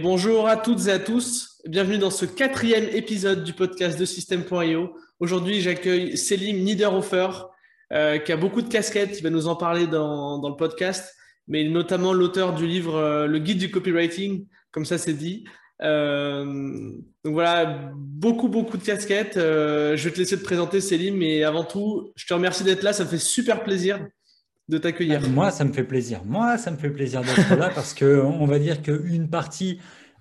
Bonjour à toutes et à tous, bienvenue dans ce quatrième épisode du podcast de System.io. Aujourd'hui, j'accueille Selim Niederhofer, euh, qui a beaucoup de casquettes, il va nous en parler dans, le podcast, mais notamment l'auteur du livre euh, Le guide du copywriting, comme ça c'est dit. Euh, donc voilà, beaucoup, beaucoup de casquettes. je vais te laisser te présenter, Selim, mais avant tout, je te remercie d'être là, ça me fait super plaisir de t'accueillir. Moi, ça me fait plaisir. Moi, ça me fait plaisir d'être là parce que on va dire qu'une partie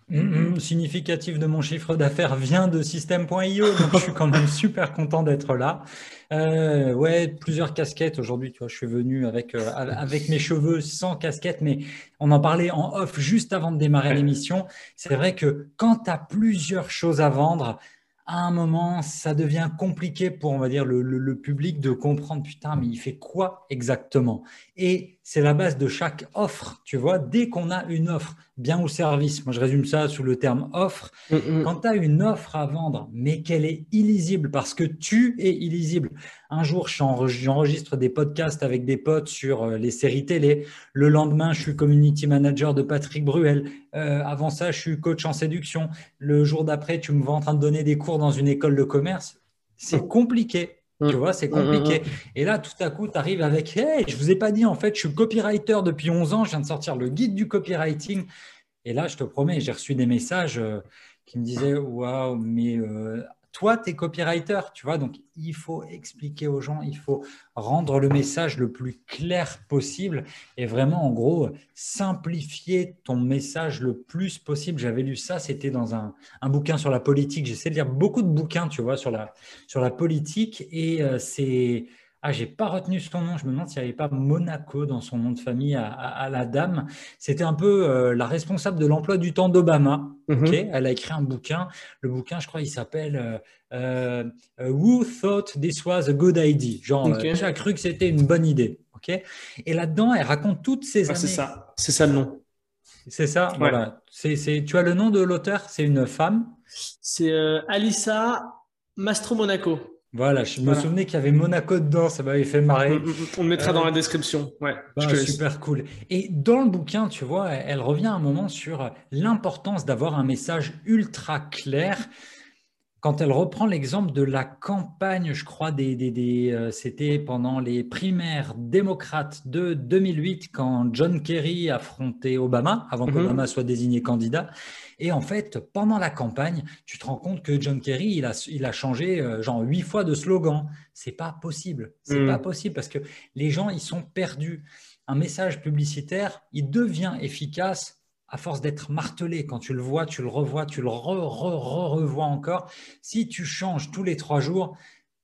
mm, mm, significative de mon chiffre d'affaires vient de System.io, donc je suis quand même super content d'être là. Euh, ouais, plusieurs casquettes aujourd'hui. Tu vois, je suis venu avec euh, avec mes cheveux sans casquette, mais on en parlait en off juste avant de démarrer l'émission. C'est vrai que quand tu as plusieurs choses à vendre, à un moment, ça devient compliqué pour, on va dire, le, public de comprendre, putain, mais il fait quoi exactement? Et c'est la base de chaque offre, tu vois, dès qu'on a une offre, bien ou service, moi je résume ça sous le terme offre, mm, mm. quand tu as une offre à vendre, mais qu'elle est illisible parce que tu es illisible. Un jour, j'enregistre des podcasts avec des potes sur euh, les séries télé. Le lendemain, je suis community manager de Patrick Bruel. Euh, avant ça, je suis coach en séduction. Le jour d'après, tu me vois en train de donner des cours dans une école de commerce. C'est mm. compliqué. Tu vois, c'est compliqué. Et là, tout à coup, tu arrives avec Hey, je vous ai pas dit, en fait, je suis copywriter depuis 11 ans, je viens de sortir le guide du copywriting. Et là, je te promets, j'ai reçu des messages euh, qui me disaient Waouh, mais toi, tu es copywriter, tu vois, donc il faut expliquer aux gens, il faut rendre le message le plus clair possible et vraiment, en gros, simplifier ton message le plus possible. J'avais lu ça, c'était dans un, bouquin sur la politique. J'essaie de lire beaucoup de bouquins, tu vois, sur la, sur la politique et euh, c'est ah, j'ai pas retenu son nom. Je me demande s'il n'y avait pas Monaco dans son nom de famille à, la dame. C'était un peu euh, la responsable de l'emploi du temps d'Obama. Mhm. Elle a écrit un bouquin. Le bouquin, je crois, il s'appelle euh, euh, Who Thought This Was a Good Idea? Genre, qui a cru que c'était une bonne idée. Ok Et là-dedans, elle raconte toutes ces ah, années. C'est ça. C'est ça le nom. C'est ça. Voilà. C'est, tu as le nom de l'auteur? C'est une femme. C'est Alissa Mastro Monaco. Voilà, je me souvenais qu'il y avait Monaco dedans, ça m'avait fait marrer. Mm, mm, mm. On le mettra dans la euh, description. Ouais, bah, super cool. Et dans le bouquin, tu vois, elle revient un moment sur l'importance d'avoir un message ultra clair. Quand elle reprend l'exemple de la campagne, je crois, des, des, euh, c'était pendant les primaires démocrates de 2008, quand John Kerry affrontait Obama, avant mm-hmm. qu'Obama soit désigné candidat. Et en fait, pendant la campagne, tu te rends compte que John Kerry, il a, il a changé euh, genre huit fois de slogan. C'est pas possible. C'est mm. pas possible parce que les gens, ils sont perdus. Un message publicitaire, il devient efficace à force d'être martelé. Quand tu le vois, tu le revois, tu le re, re, revois encore. Si tu changes tous les trois jours,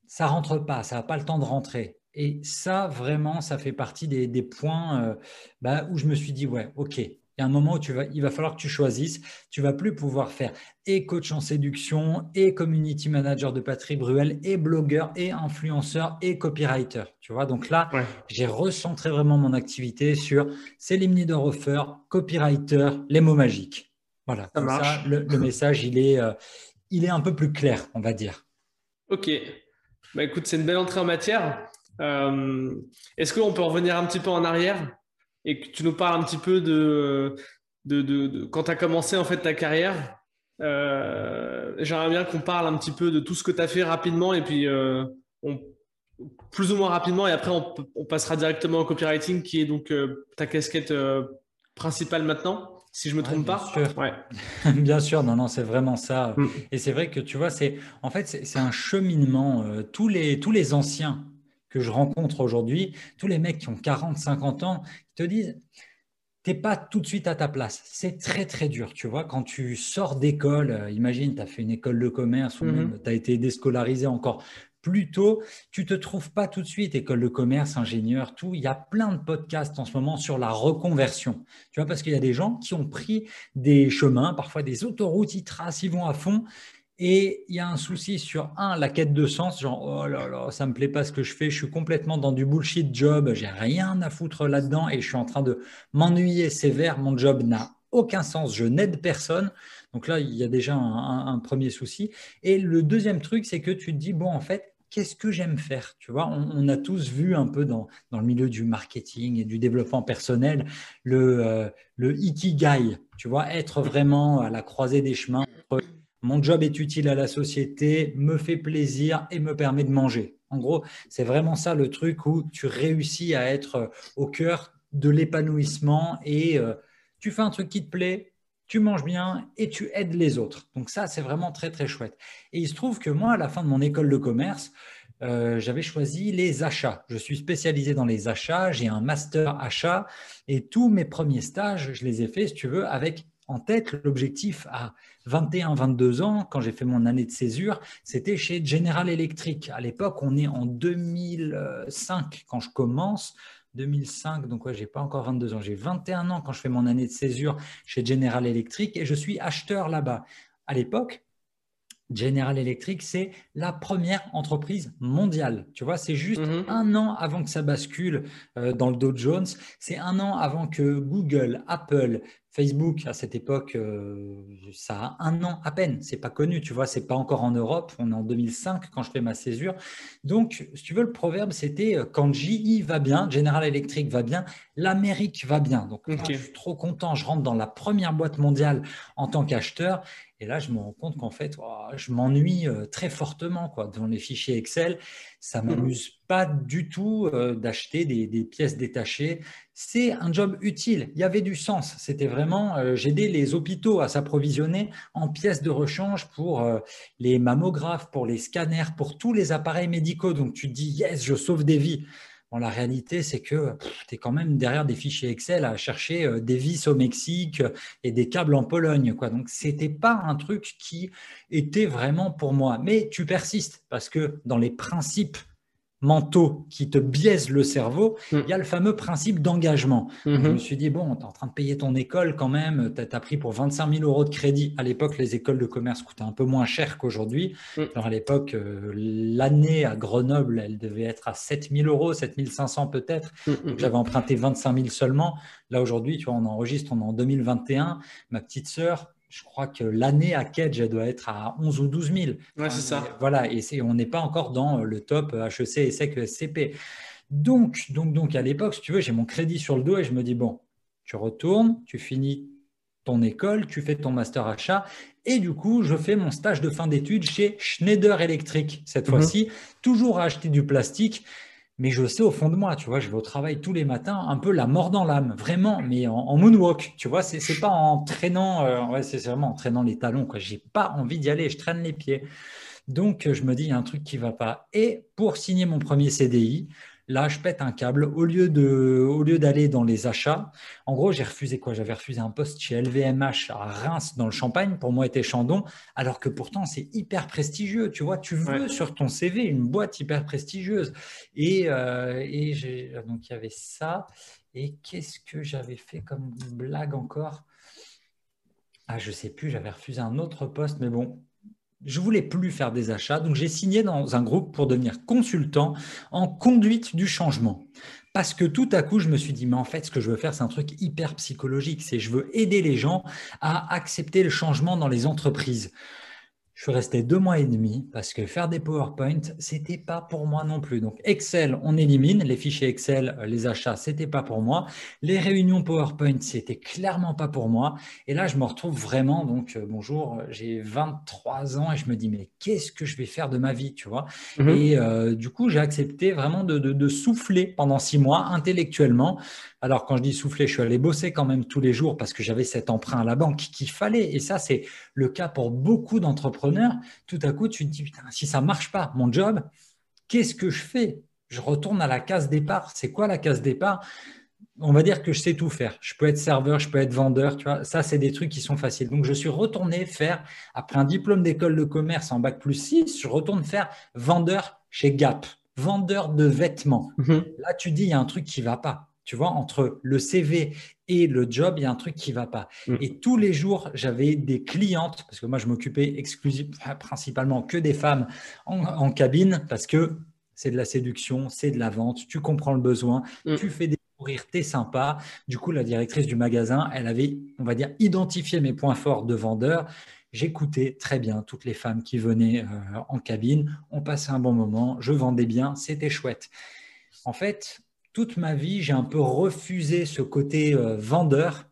ça rentre pas, ça n'a pas le temps de rentrer. Et ça, vraiment, ça fait partie des, points euh, bah, où je me suis dit, ouais, ok, il y a un moment où tu vas, il va falloir que tu choisisses. Tu vas plus pouvoir faire et coach en séduction, et community manager de Patrick Bruel, et blogueur, et influenceur, et copywriter. Tu vois, donc là, j'ai recentré vraiment mon activité sur Céline Niederhofer, copywriter, les mots magiques. Voilà, ça, marche. le, message, il est, euh, il est un peu plus clair, on va dire. Ok. Bah, écoute, c'est une belle entrée en matière. Euh, est-ce qu'on peut revenir un petit peu en arrière? Et que tu nous parles un petit peu de, de, de, quand tu as commencé en fait ta carrière. Euh, J'aimerais bien qu'on parle un petit peu de tout ce que tu as fait rapidement et puis euh, on, plus ou moins rapidement et après on, on, passera directement au copywriting qui est donc euh, ta casquette principale maintenant. Si je me trompe pas. Sûr. Ouais. bien sûr, non, non, c'est vraiment ça. Mm. Et c'est vrai que tu vois, c'est en fait c'est un cheminement. tous les tous les anciens que je rencontre aujourd'hui, tous les mecs qui ont 40, 50 ans, te disent, t'es pas tout de suite à ta place. C'est très, très dur, tu vois. Quand tu sors d'école, euh, imagine, tu as fait une école de commerce ou mhm. tu as été déscolarisé encore plus tôt, tu te trouves pas tout de suite école de commerce, ingénieur, tout. Il y a plein de podcasts en ce moment sur la reconversion. Tu vois, parce qu'il y a des gens qui ont pris des chemins, parfois des autoroutes, ils tracent, ils vont à fond. Et il y a un souci sur, un, la quête de sens, genre, oh là là, ça me plaît pas ce que je fais, je suis complètement dans du bullshit job, j'ai rien à foutre là-dedans et je suis en train de m'ennuyer sévère, mon job n'a aucun sens, je n'aide personne. Donc là, il y a déjà un, premier souci. Et le deuxième truc, c'est que tu te dis, bon, en fait, qu'est-ce que j'aime faire Tu vois, on, a tous vu un peu dans, dans, le milieu du marketing et du développement personnel le, euh, le ikigai, tu vois, être vraiment à la croisée des chemins mon job est utile à la société, me fait plaisir et me permet de manger. En gros, c'est vraiment ça le truc où tu réussis à être au cœur de l'épanouissement et euh, tu fais un truc qui te plaît, tu manges bien et tu aides les autres. Donc ça, c'est vraiment très, très chouette. Et il se trouve que moi, à la fin de mon école de commerce, euh, j'avais choisi les achats. Je suis spécialisé dans les achats, j'ai un master achat et tous mes premiers stages, je les ai faits, si tu veux, avec en tête l'objectif à 21-22 ans, quand j'ai fait mon année de césure, c'était chez General Electric. À l'époque, on est en 2005 quand je commence. 2005, donc ouais, j'ai pas encore 22 ans, j'ai 21 ans quand je fais mon année de césure chez General Electric et je suis acheteur là-bas. À l'époque, General Electric, c'est la première entreprise mondiale. Tu vois, c'est juste mhm. un an avant que ça bascule euh, dans le Dow Jones. C'est un an avant que Google, Apple, Facebook, à cette époque, euh, ça a un an à peine. C'est pas connu, tu vois, c'est pas encore en Europe. On est en 2005 quand je fais ma césure. Donc, si tu veux, le proverbe, c'était euh, quand GE va bien, General Electric va bien, l'Amérique va bien. Donc, je suis trop content. Je rentre dans la première boîte mondiale en tant qu'acheteur. Et là, je me rends compte qu'en fait, je m'ennuie euh, très fortement quoi, dans les fichiers Excel. Ça ne mhm. m'amuse pas du tout euh, d'acheter des, pièces détachées. C'est un job utile. Il y avait du sens. C'était vraiment, euh, j'aidais les hôpitaux à s'approvisionner en pièces de rechange pour les mammographes, pour les scanners, pour tous les appareils médicaux. Donc, tu te dis, yes, je sauve des vies la réalité, c'est que tu es quand même derrière des fichiers Excel à chercher euh, des vis au Mexique euh, et des câbles en Pologne. Quoi. Donc, ce n'était pas un truc qui était vraiment pour moi. Mais tu persistes parce que dans les principes mentaux qui te biaisent le cerveau, mm. il y a le fameux principe d'engagement. Mm-hmm. Je me suis dit, bon, tu es en train de payer ton école quand même, tu as, pris pour 25 000 euros de crédit. À l'époque, les écoles de commerce coûtaient un peu moins cher qu'aujourd'hui. Mm. Alors à l'époque, euh, l'année à Grenoble, elle devait être à 7 000 euros, 7 500 peut-être. Mm, j'avais emprunté 25 000 seulement. Là, aujourd'hui, tu vois, on enregistre, on est en 2021. Ma petite sœur, je crois que l'année à Kedge, elle doit être à 11 ou 12 000. Ouais, c'est ça. Voilà, et on n'est pas encore dans le top HEC, ESSEC, SCP. Donc, donc, donc à l'époque, si tu veux, j'ai mon crédit sur le dos et je me dis, bon, tu retournes, tu finis ton école, tu fais ton master achat. Et du coup, je fais mon stage de fin d'études chez Schneider Electric, cette mhm. fois-ci, toujours à acheter du plastique mais je sais au fond de moi, tu vois, je vais au travail tous les matins, un peu la mort dans l'âme, vraiment, mais en, moonwalk, tu vois, c'est, pas en traînant, euh, c'est vraiment en traînant les talons, quoi. J'ai pas envie d'y aller, je traîne les pieds. Donc, je me dis, il y a un truc qui va pas. Et pour signer mon premier CDI, Là, je pète un câble. Au lieu, de, au lieu d'aller dans les achats, en gros, j'ai refusé quoi? J'avais refusé un poste chez LVMH à Reims, dans le Champagne. Pour moi, était Chandon, alors que pourtant, c'est hyper prestigieux. Tu vois, tu veux sur ton CV une boîte hyper prestigieuse. Et, euh, et j'ai, donc, il y avait ça. Et qu'est-ce que j'avais fait comme blague encore? Ah, je sais plus, j'avais refusé un autre poste, mais bon, je voulais plus faire des achats, donc j'ai signé dans un groupe pour devenir consultant en conduite du changement. Parce que tout à coup, je me suis dit, mais en fait, ce que je veux faire, c'est un truc hyper psychologique, c'est je veux aider les gens à accepter le changement dans les entreprises. Je suis resté deux mois et demi parce que faire des PowerPoint, c'était pas pour moi non plus. Donc Excel, on élimine les fichiers Excel, euh, les achats, c'était pas pour moi. Les réunions PowerPoint, c'était clairement pas pour moi. Et là, je me retrouve vraiment. Donc euh, bonjour, j'ai 23 ans et je me dis mais qu'est-ce que je vais faire de ma vie, tu vois? Mhm. Et euh, du coup, j'ai accepté vraiment de, de souffler pendant six mois intellectuellement alors, quand je dis souffler, je suis allé bosser quand même tous les jours parce que j'avais cet emprunt à la banque qu'il fallait. Et ça, c'est le cas pour beaucoup d'entrepreneurs. Tout à coup, tu te dis, putain, si ça ne marche pas, mon job, qu'est-ce que je fais? Je retourne à la case départ. C'est quoi la case départ? On va dire que je sais tout faire. Je peux être serveur, je peux être vendeur, tu vois. Ça, c'est des trucs qui sont faciles. Donc, je suis retourné faire, après un diplôme d'école de commerce en bac plus 6, je retourne faire vendeur chez Gap, vendeur de vêtements. Mhm. Là, tu dis, il y a un truc qui ne va pas. Tu vois, entre le CV et le job, il y a un truc qui ne va pas. Mm. Et tous les jours, j'avais des clientes, parce que moi, je m'occupais exclusivement, principalement que des femmes en, cabine, parce que c'est de la séduction, c'est de la vente, tu comprends le besoin, mm. tu fais découvrir, tu es sympa. Du coup, la directrice du magasin, elle avait, on va dire, identifié mes points forts de vendeur. J'écoutais très bien toutes les femmes qui venaient euh, en cabine. On passait un bon moment, je vendais bien, c'était chouette. En fait, toute ma vie, j'ai un peu refusé ce côté euh, vendeur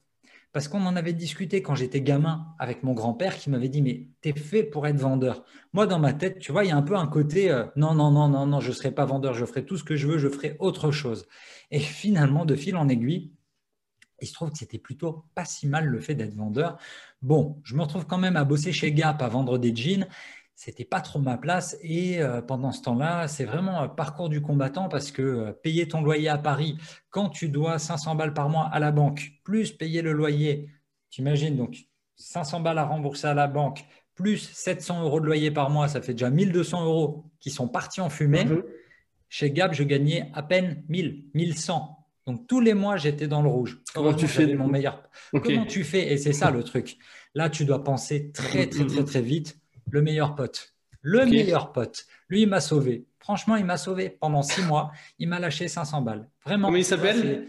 parce qu'on en avait discuté quand j'étais gamin avec mon grand-père qui m'avait dit Mais t'es fait pour être vendeur. Moi, dans ma tête, tu vois, il y a un peu un côté euh, Non, non, non, non, non, je ne serai pas vendeur, je ferai tout ce que je veux, je ferai autre chose. Et finalement, de fil en aiguille, il se trouve que c'était plutôt pas si mal le fait d'être vendeur. Bon, je me retrouve quand même à bosser chez Gap, à vendre des jeans. C'était pas trop ma place. Et euh, pendant ce temps-là, c'est vraiment un parcours du combattant parce que euh, payer ton loyer à Paris quand tu dois 500 balles par mois à la banque, plus payer le loyer, tu imagines donc 500 balles à rembourser à la banque, plus 700 euros de loyer par mois, ça fait déjà 1200 euros qui sont partis en fumée. Mhm. Chez Gap, je gagnais à peine 1000, 1100. Donc tous les mois, j'étais dans le rouge. Comment tu fais mon meilleur Comment tu fais? Et c'est ça le truc. Là, tu dois penser très très très très vite. Le meilleur pote. Le meilleur pote. Lui, il m'a sauvé. Franchement, il m'a sauvé pendant six mois. Il m'a lâché 500 balles. Vraiment. Comment il s'appelle?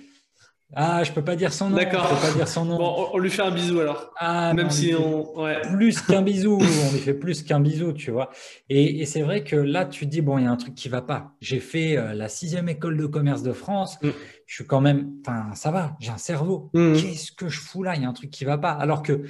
Ah, je peux pas dire son nom. D'accord. Je peux pas dire son nom. Bon, on lui fait un bisou alors. Ah, même si on, ouais. plus qu'un bisou, on lui fait plus qu'un bisou, tu vois. Et, c'est vrai que là, tu dis bon, il y a un truc qui va pas. J'ai fait euh, la sixième école de commerce de France. Mm. Je suis quand même, enfin, ça va. J'ai un cerveau. Mm. Qu'est-ce que je fous là? Il y a un truc qui va pas. Alors que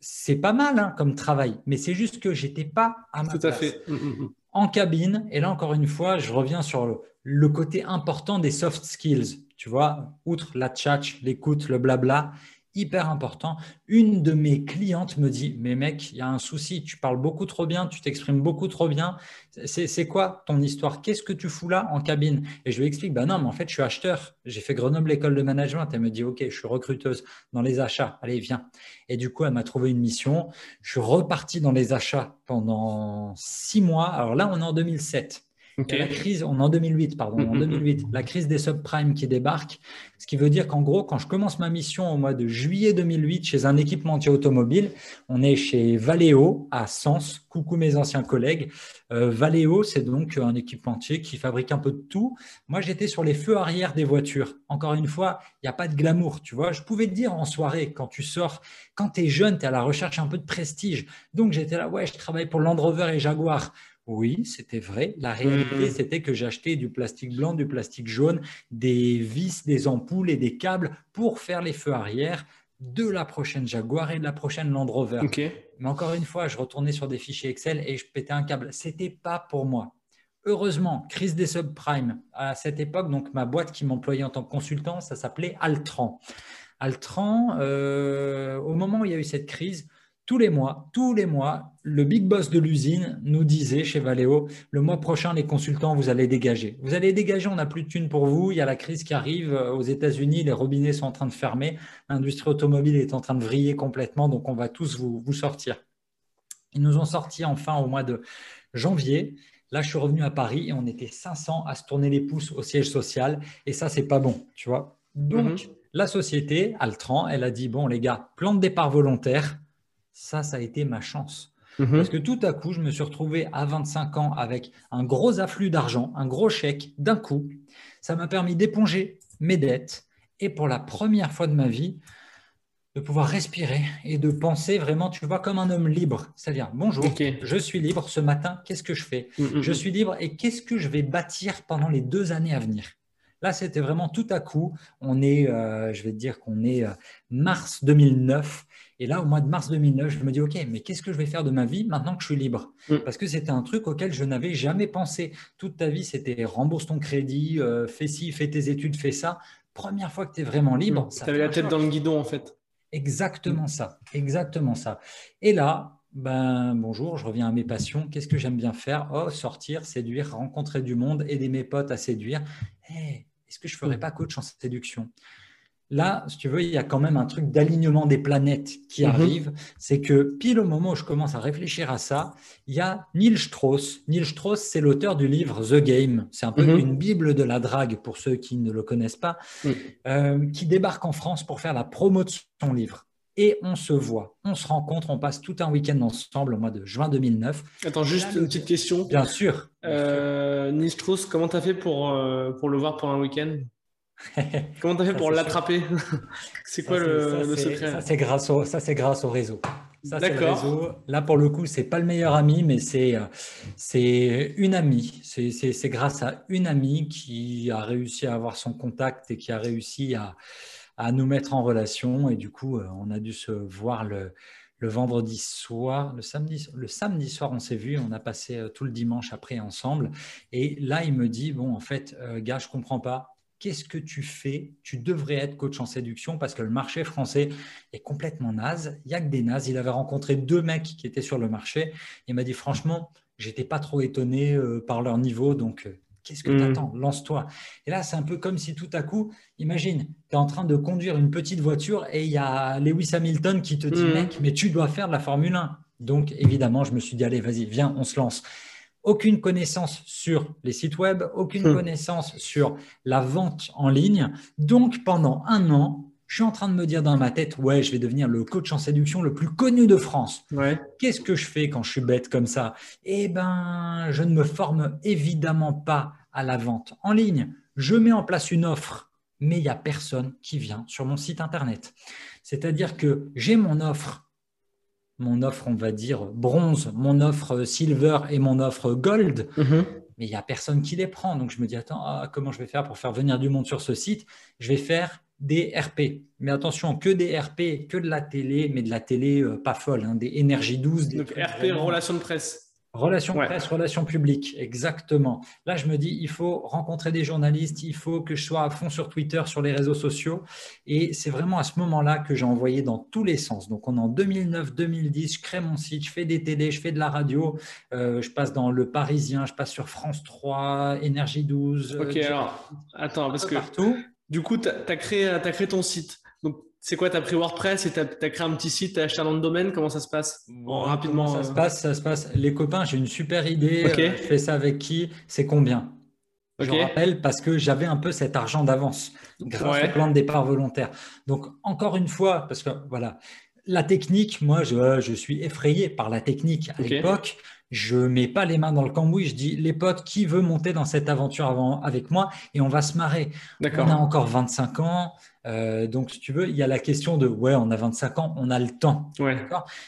c'est pas mal hein, comme travail, mais c'est juste que j'étais pas à ma Tout place. à fait. Mm, en cabine, et là encore une fois, je reviens sur le côté important des soft skills tu vois, outre la tchatch, l'écoute, le blabla, hyper important. Une de mes clientes me dit, mais mec, il y a un souci, tu parles beaucoup trop bien, tu t'exprimes beaucoup trop bien. C'est quoi ton histoire? Qu'est-ce que tu fous là en cabine? Et je lui explique, bah non, mais en fait, je suis acheteur. J'ai fait Grenoble école de management. Elle me dit, ok, je suis recruteuse dans les achats. Allez, viens. Et du coup, elle m'a trouvé une mission. Je suis reparti dans les achats pendant six mois. Alors là, on est en 2007 la crise, on est en 2008, pardon, en 2008, la crise des subprimes qui débarque, ce qui veut dire qu'en gros, quand je commence ma mission au mois de juillet 2008 chez un équipementier automobile, on est chez Valeo à Sens. Coucou mes anciens collègues. Euh, Valeo, c'est donc un équipementier qui fabrique un peu de tout. Moi, j'étais sur les feux arrière des voitures. Encore une fois, il n'y a pas de glamour, tu vois. Je pouvais te dire en soirée, quand tu sors, quand tu es jeune, tu es à la recherche un peu de prestige. Donc, j'étais là, ouais, je travaille pour Land Rover et Jaguar. Oui, c'était vrai. La réalité, mmh. c'était que j'achetais du plastique blanc, du plastique jaune, des vis, des ampoules et des câbles pour faire les feux arrière de la prochaine Jaguar et de la prochaine Land Rover. Mais encore une fois, je retournais sur des fichiers Excel et je pétais un câble. C'était pas pour moi. Heureusement, crise des subprimes. À cette époque, donc ma boîte qui m'employait en tant que consultant, ça s'appelait Altran. Altran, euh, au moment où il y a eu cette crise, tous les mois, tous les mois, le big boss de l'usine nous disait chez Valeo, le mois prochain, les consultants, vous allez dégager. Vous allez dégager, on n'a plus de thunes pour vous, il y a la crise qui arrive euh, aux États-Unis, les robinets sont en train de fermer, l'industrie automobile est en train de vriller complètement, donc on va tous vous, vous sortir. Ils nous ont sorti enfin au mois de janvier. Là, je suis revenu à Paris et on était 500 à se tourner les pouces au siège social. Et ça, c'est pas bon, tu vois. Donc, mhm. la société, Altran, elle a dit, bon, les gars, plan de départ volontaire, ça, ça a été ma chance. Mhm. Parce que tout à coup, je me suis retrouvé à 25 ans avec un gros afflux d'argent, un gros chèque d'un coup. Ça m'a permis d'éponger mes dettes et pour la première fois de ma vie, de pouvoir respirer et de penser vraiment, tu vois, comme un homme libre. C'est-à-dire, bonjour, je suis libre ce matin, qu'est-ce que je fais? Mhm. Je suis libre et qu'est-ce que je vais bâtir pendant les deux années à venir? Là, c'était vraiment tout à coup. On est, euh, je vais te dire qu'on est euh, mars 2009 et là, au mois de mars 2009, je me dis, OK, mais qu'est-ce que je vais faire de ma vie maintenant que je suis libre? Mm. Parce que c'était un truc auquel je n'avais jamais pensé. Toute ta vie, c'était rembourse ton crédit, euh, fais ci, fais tes études, fais ça. Première fois que tu es vraiment libre. Mm. Tu avais la tête dans le guidon, en fait. Exactement mm. ça, exactement ça. Et là, ben, bonjour, je reviens à mes passions. Qu'est-ce que j'aime bien faire? Oh, sortir, séduire, rencontrer du monde, aider mes potes à séduire. Eh, est-ce que je ne ferais pas coach en séduction? Là, si tu veux, il y a quand même un truc d'alignement des planètes qui mhm. arrive. C'est que pile au moment où je commence à réfléchir à ça, il y a Neil Strauss. Neil Strauss, c'est l'auteur du livre The Game. C'est un peu mhm. une bible de la drague pour ceux qui ne le connaissent pas, euh, qui débarque en France pour faire la promo de son livre. Et on se voit, on se rencontre, on passe tout un week-end ensemble au mois de juin 2009. Attends, juste une petite question. Bien sûr. Euh, Neil Strauss, comment tu as fait pour, euh, pour le voir pour un week-end? Comment tu as fait pour l'attraper? C'est quoi le, secret? Ça, c'est grâce, au, grâce au réseau. Ça, c'est le réseau. Là, pour le coup, c'est pas le meilleur ami, mais c'est c'est une amie. C'est grâce à une amie qui a réussi à avoir son contact et qui a réussi à, à nous mettre en relation. Et du coup, on a dû se voir le, le vendredi soir, le samedi, le samedi soir, on s'est vu, on a passé euh, tout le dimanche après ensemble. Et là, il me dit, bon, en fait, euh, gars, je comprends pas. Qu'est-ce que tu fais? Tu devrais être coach en séduction parce que le marché français est complètement naze. Il y a que des nazes. Il avait rencontré deux mecs qui étaient sur le marché. Il m'a dit, franchement, j'étais pas trop étonné euh, par leur niveau. Donc, Qu'est-ce que tu hmm. attends Lance-toi. Et là, c'est un peu comme si tout à coup, imagine, tu es en train de conduire une petite voiture et il y a Lewis Hamilton qui te dit, hmm. mec, mais tu dois faire de la Formule 1. Donc, évidemment, je me suis dit, allez, vas-y, viens, on se lance. Aucune connaissance sur les sites web, aucune hmm. connaissance sur la vente en ligne. Donc, pendant un an, je suis en train de me dire dans ma tête, ouais, je vais devenir le coach en séduction le plus connu de France. Qu'est-ce que je fais quand je suis bête comme ça? Eh ben, je ne me forme évidemment pas à la vente en ligne. Je mets en place une offre, mais il n'y a personne qui vient sur mon site internet. C'est-à-dire que j'ai mon offre, mon offre, on va dire bronze, mon offre silver et mon offre gold. Mm-hmm. mais il n'y a personne qui les prend. Donc je me dis, attends, ah, comment je vais faire pour faire venir du monde sur ce site? Je vais faire des RP. Mais attention, que des RP, que de la télé, mais de la télé euh, pas folle, hein, des énergies 12. Donc RP, relations de presse. Relations presse, relations publiques, exactement. Là, je me dis, il faut rencontrer des journalistes, il faut que je sois à fond sur Twitter, sur les réseaux sociaux. Et c'est vraiment à ce moment-là que j'ai envoyé dans tous les sens. Donc, on est en 2009-2010, je crée mon site, je fais des télés, je fais de la radio, euh, je passe dans Le Parisien, je passe sur France 3, Énergie 12. Ok, alors, attends, parce que partout. Du coup, tu as, créé ton site. C'est quoi Tu as pris WordPress et tu as, créé un petit site, tu as acheté un nom de domaine? Comment ça se passe? Rapidement. ça se passe? Ça se passe. Les copains, j'ai une super idée. Euh, je fais ça avec qui C'est combien? Je rappelle parce que j'avais un peu cet argent d'avance grâce au plan de départ volontaire. Donc, encore une fois, parce que voilà, la technique, moi, je, je suis effrayé par la technique à l'époque je mets pas les mains dans le cambouis, je dis les potes, qui veut monter dans cette aventure avant, avec moi? Et on va se marrer. On a encore 25 ans, euh, donc si tu veux, il y a la question de ouais, on a 25 ans, on a le temps.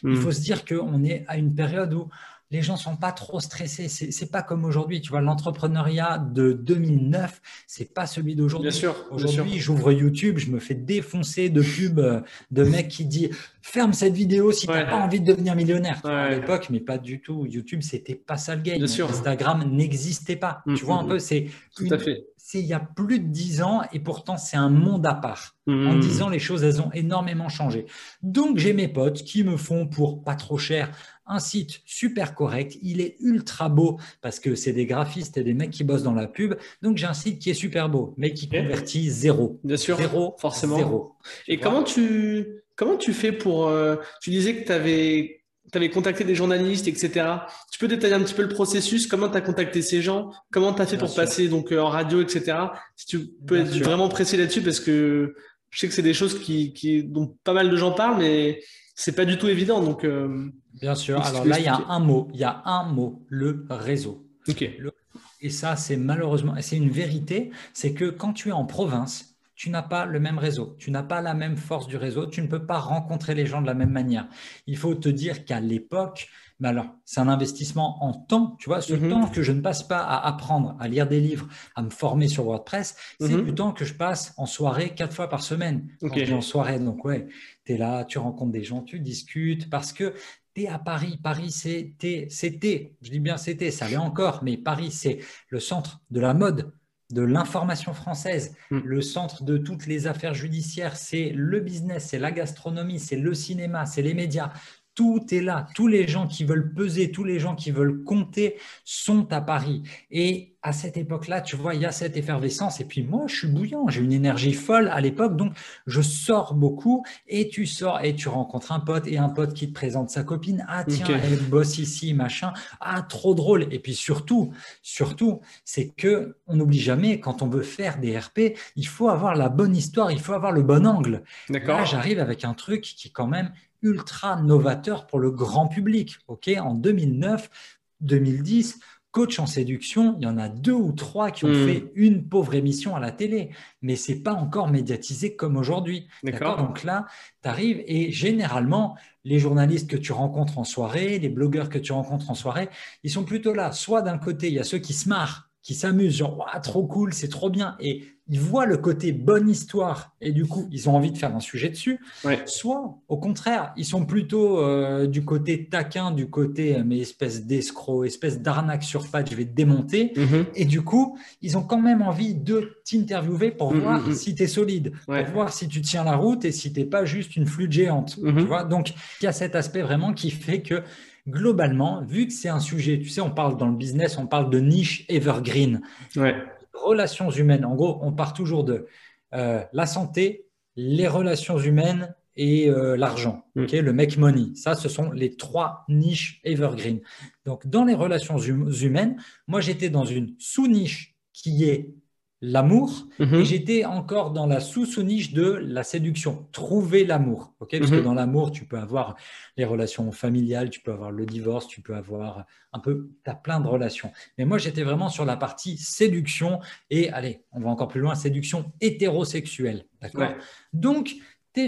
Il hmm. faut se dire qu'on est à une période où les gens sont pas trop stressés. C'est pas comme aujourd'hui. Tu vois, l'entrepreneuriat de 2009, c'est pas celui d'aujourd'hui. Bien sûr. Aujourd'hui, j'ouvre YouTube, je me fais défoncer de pubs euh, de mecs qui disent ferme cette vidéo si tu n'as pas envie de devenir millionnaire. À l'époque, mais pas du tout. YouTube, c'était pas ça le game. Bien sûr. Instagram n'existait pas. tu vois un mm, peu, c'est tout à fait. C'est il y a plus de dix ans et pourtant c'est un monde à part. En mm. dix ans, les choses elles ont énormément changé. Donc j'ai mes potes qui me font pour pas trop cher un site super correct. Il est ultra beau parce que c'est des graphistes et des mecs qui bossent dans la pub. Donc j'ai un site qui est super beau, mais qui convertit zéro. Bien sûr. Zéro, forcément. Zéro. Et comment tu, comment tu fais pour. euh, tu disais que tu avais. Avais contacté des journalistes, etc. Tu peux détailler un petit peu le processus Comment tu as contacté ces gens Comment tu as fait pour passer donc, euh, en radio, etc. Si tu peux être vraiment précis là-dessus, parce que je sais que c'est des choses qui, qui, dont pas mal de gens parlent, mais c'est pas du tout évident. Donc, euh, Bien sûr. Alors là, il y a un mot, il y a un mot, le réseau. Ok. et ça, c'est malheureusement, c'est une vérité, c'est que quand tu es en province, tu n'as pas le même réseau, tu n'as pas la même force du réseau, tu ne peux pas rencontrer les gens de la même manière. Il faut te dire qu'à l'époque, mais alors, c'est un investissement en temps, tu vois, ce mhm. temps que je ne passe pas à apprendre, à lire des livres, à me former sur WordPress, c'est mhm. du temps que je passe en soirée quatre fois par semaine. en soirée, donc ouais, tu es là, tu rencontres des gens, tu discutes, parce que tu es à Paris. Paris, c'était, je dis bien c'était, ça l'est encore, mais Paris, c'est le centre de la mode, de l'information française, mm. le centre de toutes les affaires judiciaires, c'est le business, c'est la gastronomie, c'est le cinéma, c'est les médias. Tout est là. Tous les gens qui veulent peser, tous les gens qui veulent compter sont à Paris. Et à cette époque-là, tu vois, il y a cette effervescence. Et puis moi, je suis bouillant, j'ai une énergie folle à l'époque, donc je sors beaucoup. Et tu sors et tu rencontres un pote et un pote qui te présente sa copine. Ah tiens, elle bosse ici, machin. Ah trop drôle. Et puis surtout, surtout, c'est que on n'oublie jamais quand on veut faire des RP, il faut avoir la bonne histoire, il faut avoir le bon angle. D'accord. Là, j'arrive avec un truc qui quand même ultra novateur pour le grand public. Ok, en 2009, 2010, coach en séduction, il y en a deux ou trois qui ont Hmm. fait une pauvre émission à la télé, mais c'est pas encore médiatisé comme aujourd'hui. D'accord. Donc là, tu arrives et généralement, les journalistes que tu rencontres en soirée, les blogueurs que tu rencontres en soirée, ils sont plutôt là. Soit d'un côté, il y a ceux qui se marrent, qui s'amusent, genre, Ouah, trop cool, c'est trop bien. Et ils voient le côté bonne histoire et du coup, ils ont envie de faire un sujet dessus. Ouais. Soit, au contraire, ils sont plutôt euh, du côté taquin, du côté, euh, mais espèce d'escroc, espèce d'arnaque sur je vais te démonter. Mhm. Et du coup, ils ont quand même envie de t'interviewer pour Mm, voir mm. si tu es solide, Ouais. pour voir si tu tiens la route et si tu n'es pas juste une flûte géante. Mhm. Tu vois Donc, il y a cet aspect vraiment qui fait que globalement, vu que c'est un sujet, tu sais, on parle dans le business, on parle de niche evergreen, Ouais. relations humaines. En gros, on part toujours de euh, la santé, les relations humaines et euh, l'argent. Mm. ok le make money. Ça, ce sont les trois niches evergreen. Donc, dans les relations hum- humaines, moi, j'étais dans une sous-niche qui est l'amour Mhm. et j'étais encore dans la sous-sous-niche de la séduction, trouver l'amour. ok? Parce que Mhm. dans l'amour, tu peux avoir les relations familiales, tu peux avoir le divorce, tu peux avoir un peu, tu as plein de relations. Mais moi, j'étais vraiment sur la partie séduction et, allez, on va encore plus loin, séduction hétérosexuelle. D'accord? Ouais. Donc,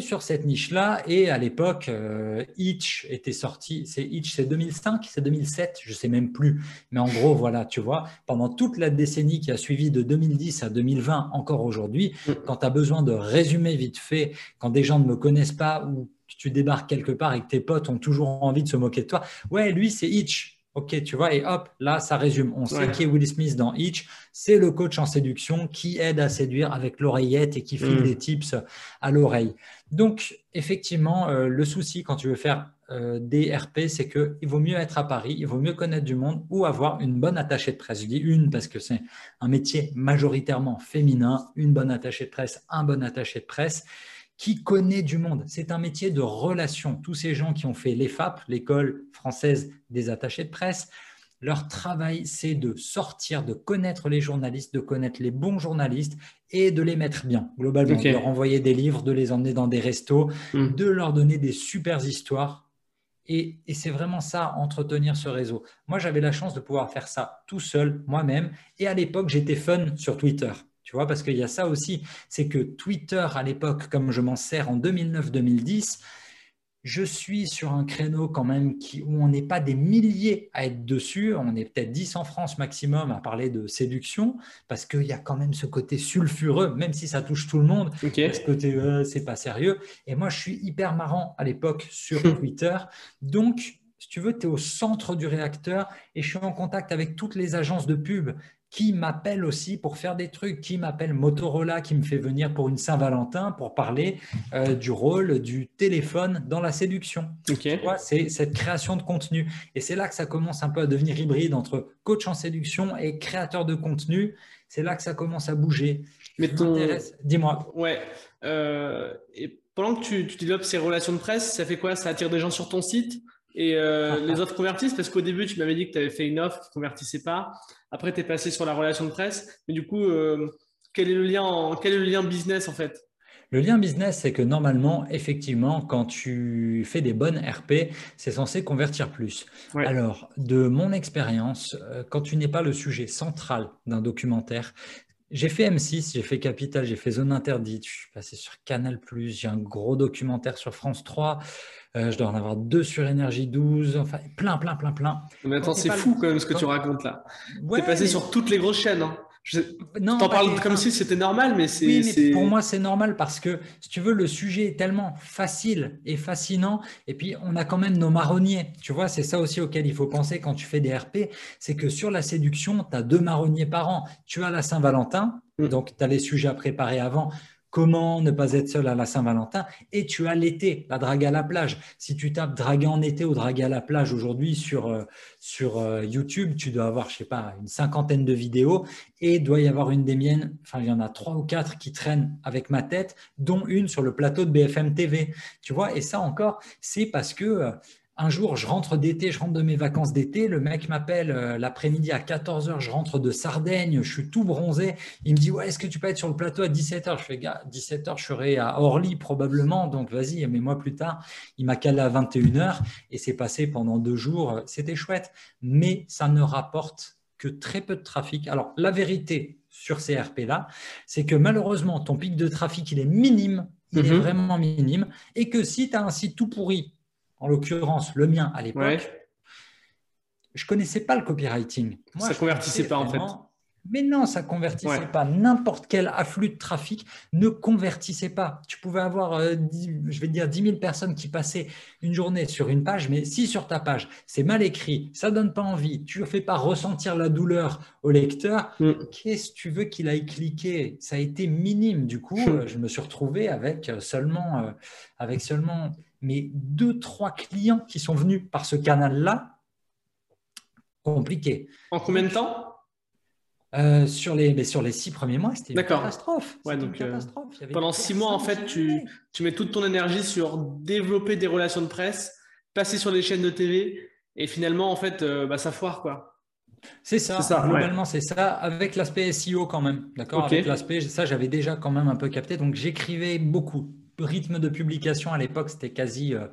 sur cette niche-là et à l'époque, euh, Itch était sorti. C'est Itch, c'est 2005, c'est 2007, je sais même plus. Mais en gros, voilà, tu vois, pendant toute la décennie qui a suivi de 2010 à 2020, encore aujourd'hui, Mm. quand tu as besoin de résumer vite fait, quand des gens ne me connaissent pas ou tu débarques quelque part et que tes potes ont toujours envie de se moquer de toi, ouais, lui, c'est Itch. Ok, tu vois, et hop, là, ça résume. On sait Ouais. qui est Will Smith dans Itch. C'est le coach en séduction qui aide à séduire avec l'oreillette et qui file Mm. des tips à l'oreille. Donc, effectivement, euh, le souci quand tu veux faire euh, des RP, c'est qu'il vaut mieux être à Paris, il vaut mieux connaître du monde ou avoir une bonne attachée de presse. Je dis une parce que c'est un métier majoritairement féminin, une bonne attachée de presse, un bon attaché de presse qui connaît du monde? C'est un métier de relation. Tous ces gens qui ont fait l'EFAP, l'école française des attachés de presse, leur travail, c'est de sortir, de connaître les journalistes, de connaître les bons journalistes et de les mettre bien, globalement. De leur envoyer des livres, de les emmener dans des restos, Mm. de leur donner des super histoires. Et, et c'est vraiment ça, entretenir ce réseau. Moi, j'avais la chance de pouvoir faire ça tout seul, moi-même. Et à l'époque, j'étais fun sur Twitter. Tu vois, parce qu'il y a ça aussi, c'est que Twitter, à l'époque, comme je m'en sers en 2009-2010, je suis sur un créneau quand même qui, où on n'est pas des milliers à être dessus. On est peut-être 10 en France maximum à parler de séduction, parce qu'il y a quand même ce côté sulfureux, même si ça touche tout le monde, ce côté euh, c'est pas sérieux. Et moi, je suis hyper marrant à l'époque sur Twitter. Donc, si tu veux, tu es au centre du réacteur et je suis en contact avec toutes les agences de pub qui m'appellent aussi pour faire des trucs, qui m'appellent Motorola, qui me fait venir pour une Saint-Valentin pour parler euh, du rôle du téléphone dans la séduction. Ok. Tu vois, c'est cette création de contenu. Et c'est là que ça commence un peu à devenir hybride entre coach en séduction et créateur de contenu. C'est là que ça commence à bouger. Mais ton- Dis-moi. Ouais. Euh, et pendant que tu, tu développes ces relations de presse, ça fait quoi? Ça attire des gens sur ton site? Et euh, les offres convertissent Parce qu'au début, tu m'avais dit que tu avais fait une offre qui ne convertissait pas. Après, tu es passé sur la relation de presse. Mais du coup, euh, quel, est le lien en- quel est le lien business en fait? Le lien business, c'est que normalement, effectivement, quand tu fais des bonnes RP, c'est censé convertir plus. Ouais. Alors, de mon expérience, euh, quand tu n'es pas le sujet central d'un documentaire, j'ai fait M6, j'ai fait Capital, j'ai fait Zone Interdite, je suis passé sur Canal+, j'ai un gros documentaire sur France 3, euh, je dois en avoir deux sur Énergie 12, enfin plein, plein, plein, plein. Mais attends, t'es c'est fou le- quand même ce que tu racontes là. Ouais, tu es passé mais- sur toutes les grosses chaînes. Hein. Je t'en parles TF1. comme si c'était normal, mais c'est. Oui, mais pour moi, c'est normal parce que, si tu veux, le sujet est tellement facile et fascinant. Et puis, on a quand même nos marronniers. Tu vois, c'est ça aussi auquel il faut penser quand tu fais des RP. C'est que sur la séduction, tu as deux marronniers par an. Tu as la Saint-Valentin, Mm. donc tu as les sujets à préparer avant. Comment ne pas être seul à la Saint-Valentin Et tu as l'été, la drague à la plage. Si tu tapes draguer en été ou draguer à la plage aujourd'hui sur, euh, euh, YouTube, tu dois avoir, je sais pas, une cinquantaine de vidéos et doit y avoir une des miennes, enfin il y en a trois ou quatre qui traînent avec ma tête, dont une sur le plateau de BFM TV. Tu vois, et ça encore, c'est parce que euh, un jour, je rentre d'été, je rentre de mes vacances d'été, le mec m'appelle euh, l'après-midi à 14h, je rentre de Sardaigne, je suis tout bronzé, il me dit, ouais, est-ce que tu peux être sur le plateau à 17h Je fais, gars, 17h, je serai à Orly probablement, donc vas-y, mets-moi plus tard. Il m'a calé à 21h et c'est passé pendant deux jours, c'était chouette, mais ça ne rapporte que très peu de trafic. Alors, la vérité sur ces RP-là, c'est que malheureusement, ton pic de trafic, il est minime, il est Mhm. vraiment minime, et que si tu as un site tout pourri, en l'occurrence le mien à l'époque, Ouais. je connaissais pas le copywriting. Ça convertissait pas, en fait. Mais non, ça convertissait Ouais. pas. N'importe quel afflux de trafic ne convertissait pas. Tu pouvais avoir, euh, je vais dire, 10 000 personnes qui passaient une journée sur une page, mais si sur ta page, c'est mal écrit, ça donne pas envie, tu ne fais pas ressentir la douleur au lecteur, Mm. qu'est-ce que tu veux qu'il aille cliquer? Ça a été minime. Du coup, Mm. euh, je me suis retrouvé avec euh, seulement, euh, avec seulement mais deux, trois clients qui sont venus par ce canal-là. Compliqué. En combien de temps? Euh, sur, les, mais sur les six premiers mois, c'était une catastrophe. Ouais, C'était donc, une euh, catastrophe. Pendant six mois, en fait, tu, mets toute ton énergie sur développer des relations de presse, passer sur les chaînes de TV, et finalement, en fait, euh, bah, ça foire, quoi. C'est ça, globalement, c'est ça, avec l'aspect SEO quand même. D'accord? Avec l'aspect, ça, j'avais déjà quand même un peu capté. Donc, j'écrivais beaucoup. Rythme de publication à l'époque, c'était quasi, euh,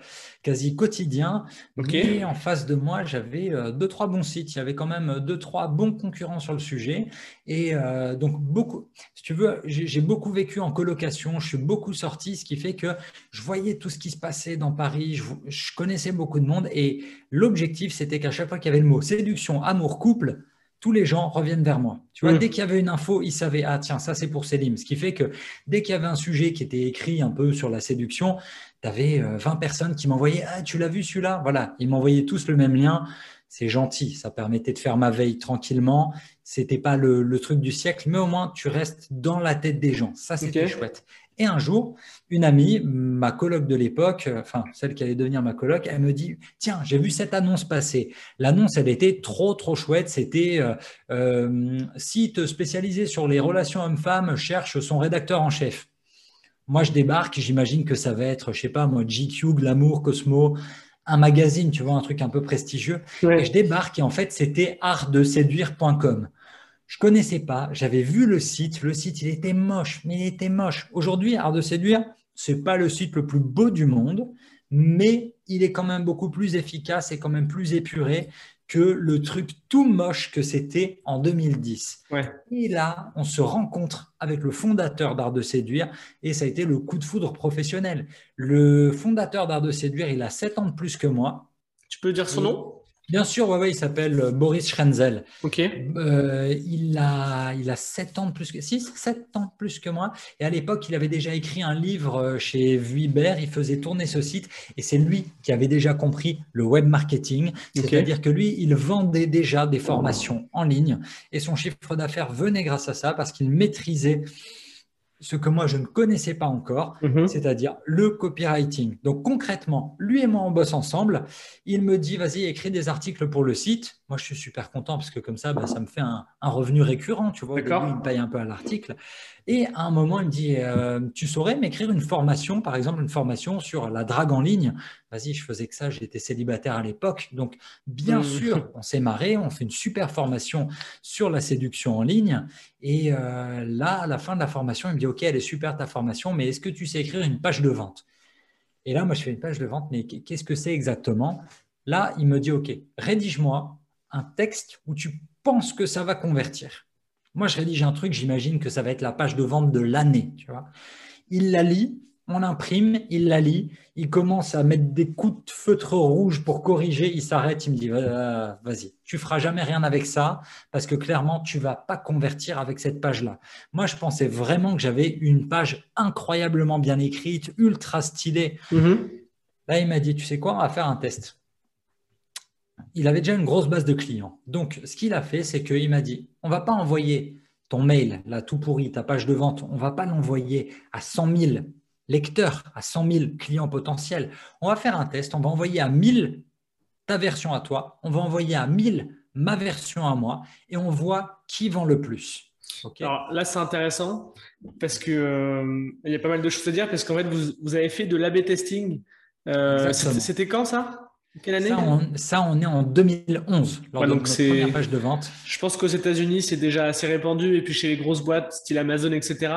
quasi quotidien. Mais en face de moi, j'avais euh, deux, trois bons sites. Il y avait quand même deux, trois bons concurrents sur le sujet. Et euh, donc, beaucoup, si tu veux, j'ai j'ai beaucoup vécu en colocation. Je suis beaucoup sorti, ce qui fait que je voyais tout ce qui se passait dans Paris. Je, je connaissais beaucoup de monde. Et l'objectif, c'était qu'à chaque fois qu'il y avait le mot séduction, amour, couple, tous les gens reviennent vers moi. Tu vois, Mm. dès qu'il y avait une info, ils savaient, ah tiens, ça c'est pour Célim. Ce qui fait que dès qu'il y avait un sujet qui était écrit un peu sur la séduction, tu avais 20 personnes qui m'envoyaient, ah tu l'as vu celui-là? Voilà, ils m'envoyaient tous le même lien. C'est gentil, ça permettait de faire ma veille tranquillement. C'était pas le, le truc du siècle, mais au moins tu restes dans la tête des gens. Ça, c'était chouette. Et un jour, une amie, ma coloc de l'époque, enfin celle qui allait devenir ma coloc, elle me dit Tiens, j'ai vu cette annonce passer. L'annonce, elle était trop, trop chouette. C'était euh, euh, site spécialisé sur les relations hommes-femmes cherche son rédacteur en chef. Moi, je débarque, j'imagine que ça va être, je sais pas, moi, GQ, Glamour, Cosmo, un magazine, tu vois, un truc un peu prestigieux. Et je débarque et en fait, c'était artdeséduire.com. Je connaissais pas, j'avais vu le site. Le site, il était moche, mais il était moche. Aujourd'hui, Art de séduire, c'est pas le site le plus beau du monde, mais il est quand même beaucoup plus efficace et quand même plus épuré que le truc tout moche que c'était en 2010. Ouais. Et là, on se rencontre avec le fondateur d'Art de séduire et ça a été le coup de foudre professionnel. Le fondateur d'Art de séduire, il a 7 ans de plus que moi. Tu peux dire son nom? Bien sûr, ouais, ouais, il s'appelle euh, Boris Schrenzel. Ok. Euh, il, a, il a 7 ans de plus que 6, 7 ans de plus que moi. Et à l'époque, il avait déjà écrit un livre euh, chez Vuibert. Il faisait tourner ce site. Et c'est lui qui avait déjà compris le web marketing. C'est-à-dire que lui, il vendait déjà des formations en ligne. Et son chiffre d'affaires venait grâce à ça parce qu'il maîtrisait ce que moi, je ne connaissais pas encore Mhm. c'est-à-dire le copywriting. Donc concrètement, lui et moi, on bosse ensemble. Il me dit, vas-y, écris des articles pour le site. Moi, je suis super content parce que comme ça, bah, ça me fait un, un revenu récurrent. Tu vois, au D'accord. début, il me paye un peu à l'article. Et à un moment, il me dit, euh, tu saurais m'écrire une formation, par exemple, une formation sur la drague en ligne? Vas-y, je faisais que ça, j'étais célibataire à l'époque. Donc, bien Mhm. sûr, on s'est marré, on fait une super formation sur la séduction en ligne. Et euh, là, à la fin de la formation, il me dit, OK, elle est super ta formation, mais est-ce que tu sais écrire une page de vente? Et là, moi, je fais une page de vente, mais qu'est-ce que c'est exactement? Là, il me dit, OK, rédige-moi un texte où tu penses que ça va convertir. Moi, je rédige un truc, j'imagine que ça va être la page de vente de l'année, tu vois. Il la lit, on l'imprime, il la lit, il commence à mettre des coups de feutre rouge pour corriger, il s'arrête, il me dit Euh, vas-y, tu feras jamais rien avec ça parce que clairement tu vas pas convertir avec cette page-là. Moi, je pensais vraiment que j'avais une page incroyablement bien écrite, ultra stylée. Mhm. Là, il m'a dit tu sais quoi, on va faire un test. Il avait déjà une grosse base de clients. Donc, ce qu'il a fait, c'est qu'il m'a dit on va pas envoyer ton mail, là tout pourri, ta page de vente, on va pas l'envoyer à 100 000 lecteurs, à 100 000 clients potentiels. On va faire un test, on va envoyer à 1000 ta version à toi, on va envoyer à 1000 ma version à moi et on voit qui vend le plus. Alors là, c'est intéressant parce que euh, il y a pas mal de choses à dire parce qu'en fait, vous, vous avez fait de l'A-B testing. Euh, c'était quand ça? Quelle année ça on, ça, on est en 2011, lors Ouais, de donc notre c'est- première page de vente. Je pense qu'aux États-Unis, c'est déjà assez répandu et puis chez les grosses boîtes, style Amazon, etc.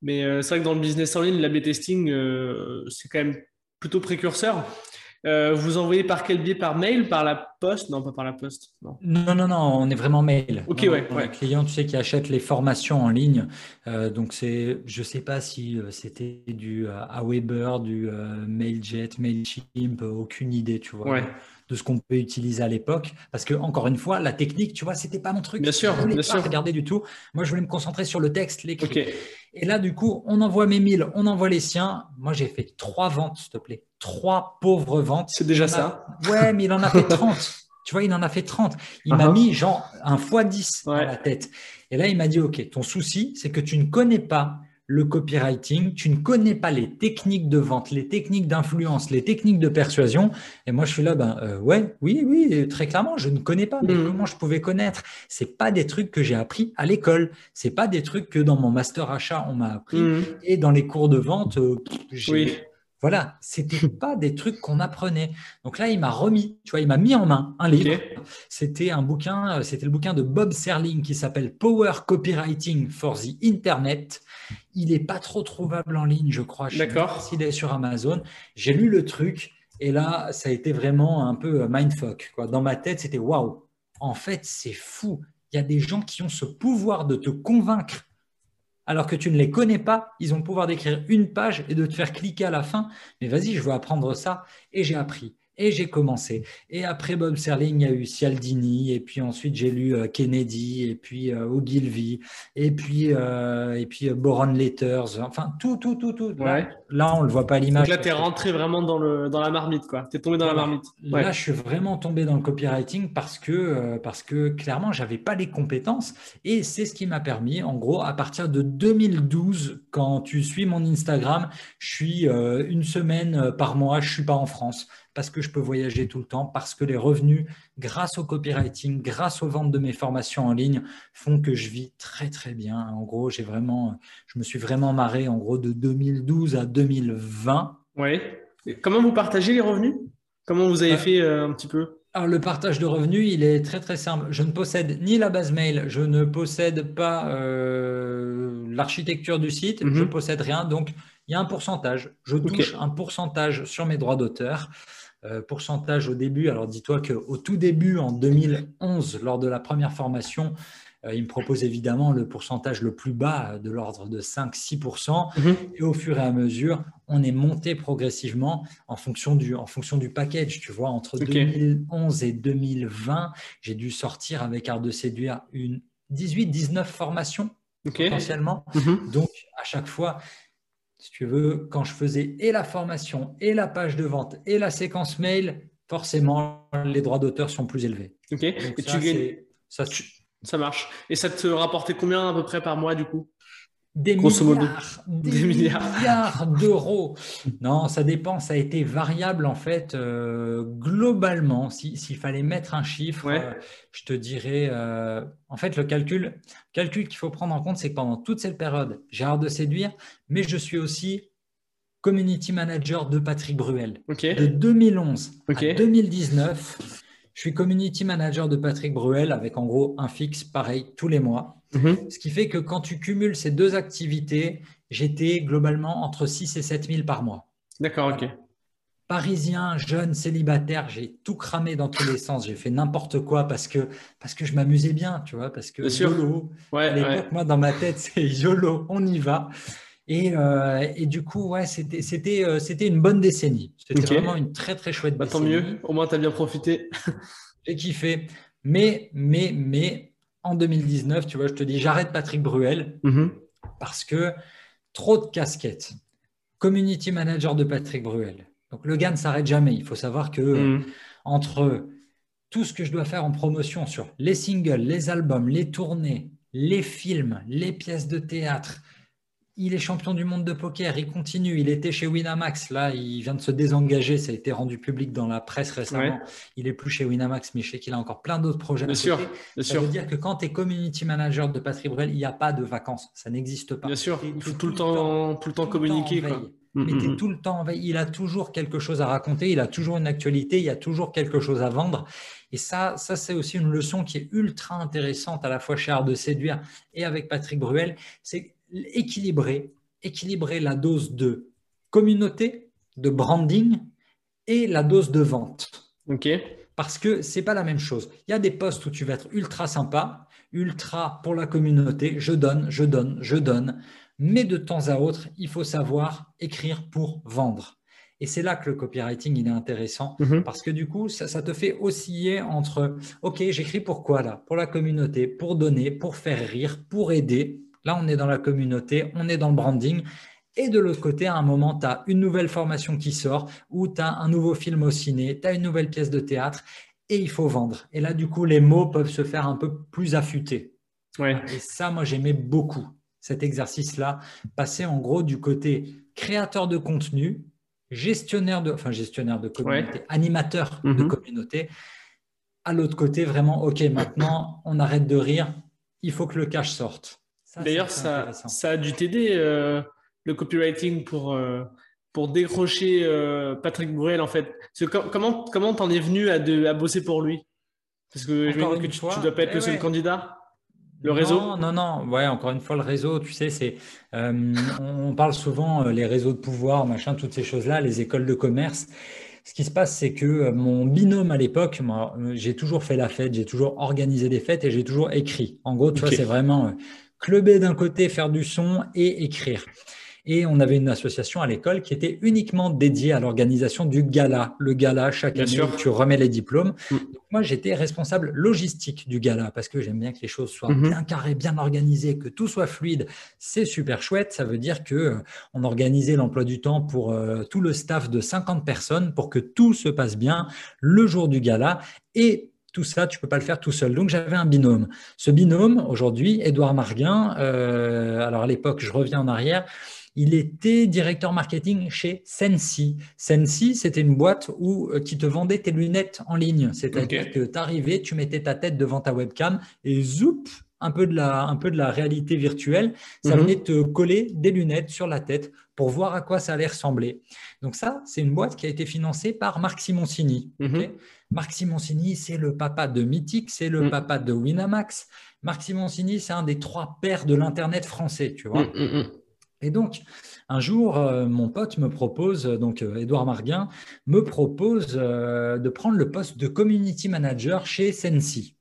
Mais euh, c'est vrai que dans le business en ligne, l'A-B testing, euh, c'est quand même plutôt précurseur. Euh, vous envoyez par quel biais Par mail Par la poste? Non, pas par la poste. Non, non, non, non on est vraiment mail. Ok, ouais. ouais. client, tu sais, qui achète les formations en ligne. Euh, donc, c'est, je ne sais pas si euh, c'était du Aweber, du Mailjet, Mailchimp, aucune idée, tu vois. De ce qu'on peut utiliser à l'époque. Parce que, encore une fois, la technique, tu vois, c'était pas mon truc. Bien sûr, je voulais bien pas sûr. regarder du tout. Moi, je voulais me concentrer sur le texte, l'écrit. Et là, du coup, on envoie mes 1000, on envoie les siens. Moi, j'ai fait trois ventes, s'il te plaît trois pauvres ventes. C'est déjà ça. Ouais, mais il en a fait 30. tu vois, il en a fait 30. Il m'a uh-huh. mis genre un x 10 dans la tête. Et là, il m'a dit, OK, ton souci, c'est que tu ne connais pas le copywriting, tu ne connais pas les techniques de vente, les techniques d'influence, les techniques de persuasion. Et moi, je suis là, ben euh, ouais, oui, oui, très clairement, je ne connais pas. Mais mmh. comment je pouvais connaître? C'est pas des trucs que j'ai appris à l'école. C'est pas des trucs que dans mon master achat on m'a appris. Mmh. Et dans les cours de vente, euh, j'ai voilà, c'était pas des trucs qu'on apprenait. Donc là, il m'a remis, tu vois, il m'a mis en main un livre. C'était un bouquin, euh, c'était le bouquin de Bob Serling qui s'appelle Power Copywriting for the Internet. Il est pas trop trouvable en ligne, je crois. D'accord. S'il est sur Amazon, j'ai lu le truc et là, ça a été vraiment un peu euh, mindfuck. Quoi. Dans ma tête, c'était waouh. En fait, c'est fou. Il y a des gens qui ont ce pouvoir de te convaincre alors que tu ne les connais pas, ils ont le pouvoir d'écrire une page et de te faire cliquer à la fin. Mais vas-y, je veux apprendre ça. Et j'ai appris. Et j'ai commencé. Et après Bob Serling, il y a eu Cialdini. Et puis ensuite, j'ai lu euh, Kennedy. Et puis euh, Ogilvy. Et puis, euh, et puis Boron Letters. Enfin, tout, tout, tout, tout. Ouais. Là, on ne le voit pas à l'image. Là, tu es rentré vraiment dans, le, dans la marmite. Tu es tombé dans la marmite. Là, je suis vraiment tombé dans le copywriting parce que, parce que clairement, je n'avais pas les compétences. Et c'est ce qui m'a permis, en gros, à partir de 2012, quand tu suis mon Instagram, je suis une semaine par mois, je ne suis pas en France parce que je peux voyager tout le temps, parce que les revenus, grâce au copywriting, grâce aux ventes de mes formations en ligne, font que je vis très très bien. En gros, j'ai vraiment, je me suis vraiment marré en gros de 2012 à 2020. Oui. Comment vous partagez les revenus? Comment vous avez euh, fait euh, un petit peu? alors, le partage de revenus, il est très très simple. Je ne possède ni la base mail, je ne possède pas euh, l'architecture du site, je ne mhm. possède rien. Donc, il y a un pourcentage. Je touche un pourcentage sur mes droits d'auteur. Euh, pourcentage au début. Alors dis-toi qu'au tout début, en 2011, lors de la première formation, euh, il me propose évidemment le pourcentage le plus bas de l'ordre de 5-6%. Mhm. Et au fur et à mesure, on est monté progressivement en fonction du, en fonction du package. Tu vois, entre 2011 et 2020, j'ai dû sortir avec Art de Séduire une 18-19 formations potentiellement. Mhm. Donc, à chaque fois, si tu veux, quand je faisais et la formation, et la page de vente, et la séquence mail, forcément, les droits d'auteur sont plus élevés. Ok. et ça, tu ça, ça marche. Et ça te rapportait combien à peu près par mois du coup? Des milliards, des, milliards, d'euros. Non, ça dépend. Ça a été variable en fait. Euh, globalement, s'il fallait mettre un chiffre, euh, je te dirais. Euh, en fait, le calcul, calcul qu'il faut prendre en compte, c'est que pendant toute cette période, j'ai hâte de séduire, mais je suis aussi community manager de Patrick Bruel. De 2011 à 2019, je suis community manager de Patrick Bruel avec en gros un fixe pareil tous les mois. Mhm. Ce qui fait que quand tu cumules ces deux activités, j'étais globalement entre 6 et 7 000 par mois. D'accord, ok. Parisien, jeune, célibataire, j'ai tout cramé dans tous les sens. J'ai fait n'importe quoi parce que, parce que je m'amusais bien, tu vois, parce que YOLO, à l'époque, moi, dans ma tête, c'est YOLO, on y va. Et, euh, et, du coup, ouais, c'était, c'était, euh, c'était une bonne décennie. C'était vraiment une très, très chouette bah, décennie. Tant mieux, au moins, tu as bien profité. J'ai kiffé. Mais, mais, mais, en 2019, tu vois, je te dis, j'arrête Patrick Bruel mhm. parce que trop de casquettes. Community manager de Patrick Bruel. Donc le gars ne s'arrête jamais. Il faut savoir que mhm. entre tout ce que je dois faire en promotion sur les singles, les albums, les tournées, les films, les pièces de théâtre, il est champion du monde de poker, il continue, il était chez Winamax, là il vient de se désengager, ça a été rendu public dans la presse récemment, il est plus chez Winamax, mais je sais qu'il a encore plein d'autres projets. Bien sûr, ça veut dire que quand tu es community manager de Patrick Bruel, il n'y a pas de vacances, ça n'existe pas. Bien sûr, il faut tout, le temps, tout le temps communiquer. Mais tu es tout le temps en veille. Il a toujours quelque chose à raconter, il a toujours une actualité, il y a toujours quelque chose à vendre. Et ça, ça c'est aussi une leçon qui est ultra intéressante à la fois chez Art de Séduire et avec Patrick Bruel. C'est équilibrer, équilibrer la dose de communauté, de branding et la dose de vente. Ok. Parce que c'est pas la même chose. Il y a des posts où tu vas être ultra sympa, ultra pour la communauté, je donne, je donne, je donne. Mais de temps à autre, il faut savoir écrire pour vendre. Et c'est là que le copywriting il est intéressant Mhm. parce que du coup, ça, ça te fait osciller entre OK, j'écris pour quoi là? Pour la communauté, pour donner, pour faire rire, pour aider. Là, on est dans la communauté, on est dans le branding. Et de l'autre côté, à un moment, tu as une nouvelle formation qui sort ou tu as un nouveau film au ciné, tu as une nouvelle pièce de théâtre et il faut vendre. Et là, du coup, les mots peuvent se faire un peu plus affûtés. Ouais. Et ça, moi, j'aimais beaucoup cet exercice-là, passer en gros du côté créateur de contenu, gestionnaire de, enfin gestionnaire de communauté, animateur de Mhm. communauté, à l'autre côté, vraiment, ok, maintenant, on arrête de rire, il faut que le cash sorte. D'ailleurs, ça, a dû t'aider, euh, le copywriting, pour, euh, pour décrocher euh, Patrick Bruel, en fait. Que comment comment t'en es venu à, de- à bosser pour lui? Parce que je me dis que tu, tu dois pas être eh le seul ouais. candidat? Le réseau? Non, non, non. Ouais, encore une fois, le réseau, tu sais, c'est. on on parle souvent les réseaux de pouvoir, machin, toutes ces choses-là, les écoles de commerce. Ce qui se passe, c'est que mon binôme à l'époque, moi, j'ai toujours fait la fête, j'ai toujours organisé des fêtes et j'ai toujours écrit. En gros, tu vois, c'est vraiment clubber d'un côté, faire du son et écrire. Et on avait une association à l'école qui était uniquement dédiée à l'organisation du gala. Le gala, chaque Bien année, sûr. où tu remets les diplômes. Mm. Donc, moi, j'étais responsable logistique du gala parce que j'aime bien que les choses soient Mhm. bien carrées, bien organisées, que tout soit fluide. C'est super chouette. Ça veut dire que euh, on organisait l'emploi du temps pour euh, tout le staff de 50 personnes pour que tout se passe bien le jour du gala. Et tout ça, tu peux pas le faire tout seul. Donc, j'avais un binôme. Ce binôme, aujourd'hui, Édouard Marguin, euh, alors à l'époque, je reviens en arrière, il était directeur marketing chez Sensi. Sensi, c'était une boîte où, euh, qui te vendait tes lunettes en ligne. C'est-à-dire que tu arrivais, tu mettais ta tête devant ta webcam et zoup, un peu de la, un peu de la réalité virtuelle, ça Mhm. venait te coller des lunettes sur la tête pour voir à quoi ça allait ressembler. Donc ça, c'est une boîte qui a été financée par Marc Simoncini. Mhm. Marc Simoncini, c'est le papa de Mythic, c'est le Mm. papa de Winamax. Marc Simoncini, c'est un des trois pères de l'Internet français, tu vois. Mm, mm. Et donc, un jour, euh, mon pote me propose, euh, donc euh, Édouard Marguin, me propose euh, de prendre le poste de community manager chez Sensi.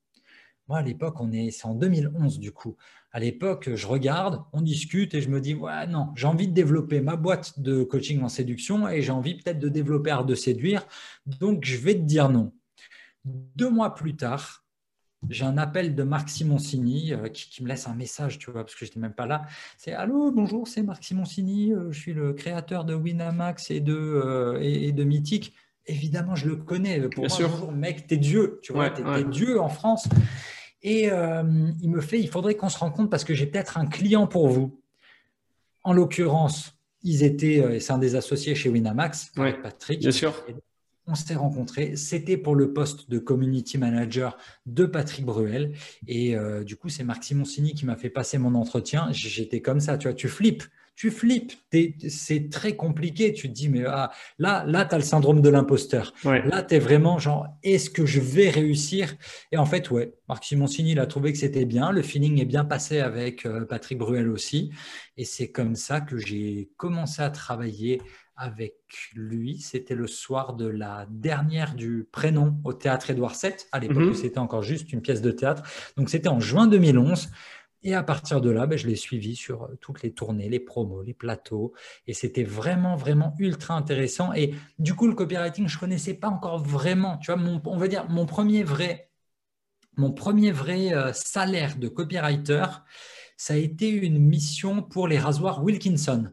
Moi, à l'époque, on est, c'est en 2011 du coup. À l'époque, je regarde, on discute et je me dis, ouais, non, j'ai envie de développer ma boîte de coaching en séduction et j'ai envie peut-être de développer Art de séduire. Donc, je vais te dire non. Deux mois plus tard, j'ai un appel de Marc Simoncini euh, qui, qui me laisse un message, tu vois, parce que je n'étais même pas là. C'est Allô, bonjour, c'est Marc Simoncini, euh, je suis le créateur de Winamax et de, euh, et, et de Mythic. Évidemment, je le connais. Pour Bien moi, sûr. bonjour, mec, t'es Dieu, tu vois, Ouais, t'es ouais. Dieu en France. Et il me fait, il faudrait qu'on se rencontre parce que j'ai peut-être un client pour vous. En l'occurrence, ils étaient, et c'est un des associés chez Winamax, Ouais, Patrick. Bien sûr. On s'est rencontrés. C'était pour le poste de community manager de Patrick Bruel. Et euh, du coup, c'est Marc Simoncini qui m'a fait passer mon entretien. J'étais comme ça, tu vois, tu flippes. Tu flippes. C'est très compliqué. Tu te dis, mais ah, là, là tu as le syndrome de l'imposteur. Ouais. Là, tu es vraiment genre, est-ce que je vais réussir? Et en fait, ouais, Marc Simoncini, il a trouvé que c'était bien. Le feeling est bien passé avec euh, Patrick Bruel aussi. Et c'est comme ça que j'ai commencé à travailler avec lui. C'était le soir de la dernière du prénom au théâtre Édouard VII, à l'époque Mhm. où c'était encore juste une pièce de théâtre. Donc c'était en juin 2011. Et à partir de là, ben, je l'ai suivi sur euh, toutes les tournées, les promos, les plateaux. Et c'était vraiment, vraiment ultra intéressant. Et du coup, le copywriting, je ne connaissais pas encore vraiment. Tu vois, mon- on va dire mon premier vrai, mon premier vrai euh, salaire de copywriter, ça a été une mission pour les rasoirs Wilkinson.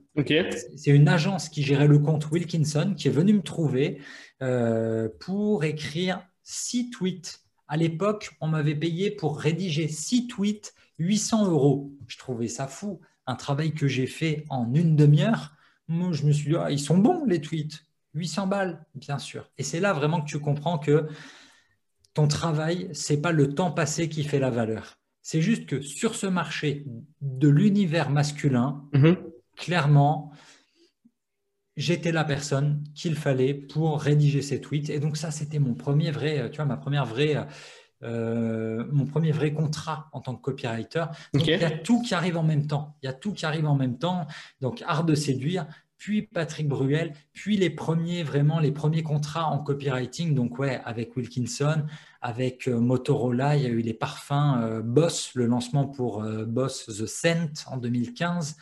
C'est une agence qui gérait le compte Wilkinson qui est venue me trouver euh, pour écrire six tweets. À l'époque, on m'avait payé pour rédiger six tweets 800 euros. Je trouvais ça fou. Un travail que j'ai fait en une demi-heure. Moi, je me suis dit, ah, ils sont bons les tweets. 800 balles, bien sûr. Et c'est là vraiment que tu comprends que ton travail, c'est pas le temps passé qui fait la valeur. C'est juste que sur ce marché de l'univers masculin, Mhm. clairement, j'étais la personne qu'il fallait pour rédiger ces tweets. Et donc ça, c'était mon premier vrai, tu vois, ma première vraie, euh, mon premier vrai contrat en tant que copywriter. Donc, il y a tout qui arrive en même temps. Il y a tout qui arrive en même temps. Donc art de séduire, puis Patrick Bruel, puis les premiers, vraiment les premiers contrats en copywriting. Donc, ouais, avec Wilkinson, avec euh, Motorola, il y a eu les parfums euh, Boss, le lancement pour euh, Boss The Scent en 2015.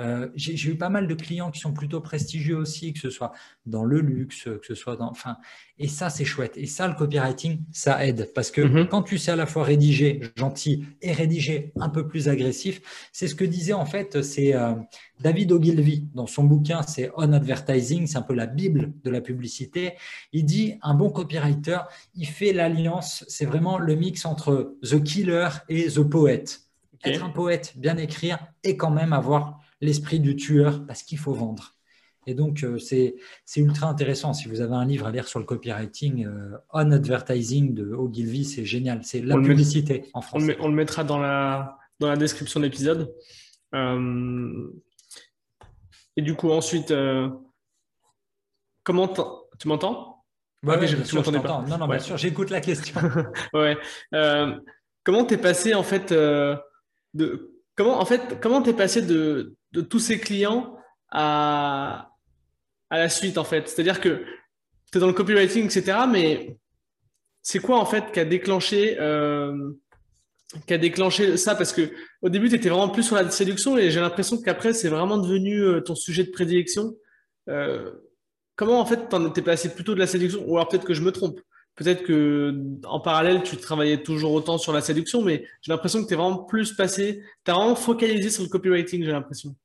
Euh, j'ai eu pas mal de clients qui sont plutôt prestigieux aussi, que ce soit dans le luxe, que ce soit dans. Enfin, et ça, c'est chouette. Et ça, le copywriting, ça aide. Parce que mhm. quand tu sais à la fois rédiger gentil et rédiger un peu plus agressif, c'est ce que disait en fait, c'est euh, David Ogilvy dans son bouquin, c'est On Advertising, c'est un peu la Bible de la publicité. Il dit un bon copywriter, il fait l'alliance, c'est vraiment le mix entre The Killer et The Poet. Être un poète, bien écrire et quand même avoir l'esprit du tueur parce qu'il faut vendre. Et donc, euh, c'est ultra intéressant. Si vous avez un livre à lire sur le copywriting, euh, On Advertising de Ogilvy, c'est génial. C'est la publicité en français. On le, mettra dans la, dans la description de l'épisode. Euh, et du coup, ensuite, comment tu m'entends? Ouais, ouais, tu m'entendais pas. Non, non, bien sûr, j'écoute la question. ouais. comment t'es passé en fait de comment en fait comment t'es passé de de tous ces clients à, à la suite, en fait? C'est-à-dire que tu es dans le copywriting, etc., mais c'est quoi, en fait, qui a déclenché, euh, qui a déclenché ça? Parce que au début, tu étais vraiment plus sur la séduction et j'ai l'impression qu'après, c'est vraiment devenu euh, ton sujet de prédilection. Euh, comment, en fait, tu es passé plutôt de la séduction? Ou alors peut-être que je me trompe. Peut-être que en parallèle, tu travaillais toujours autant sur la séduction, mais j'ai l'impression que tu es vraiment plus passé, tu as vraiment focalisé sur le copywriting, j'ai l'impression.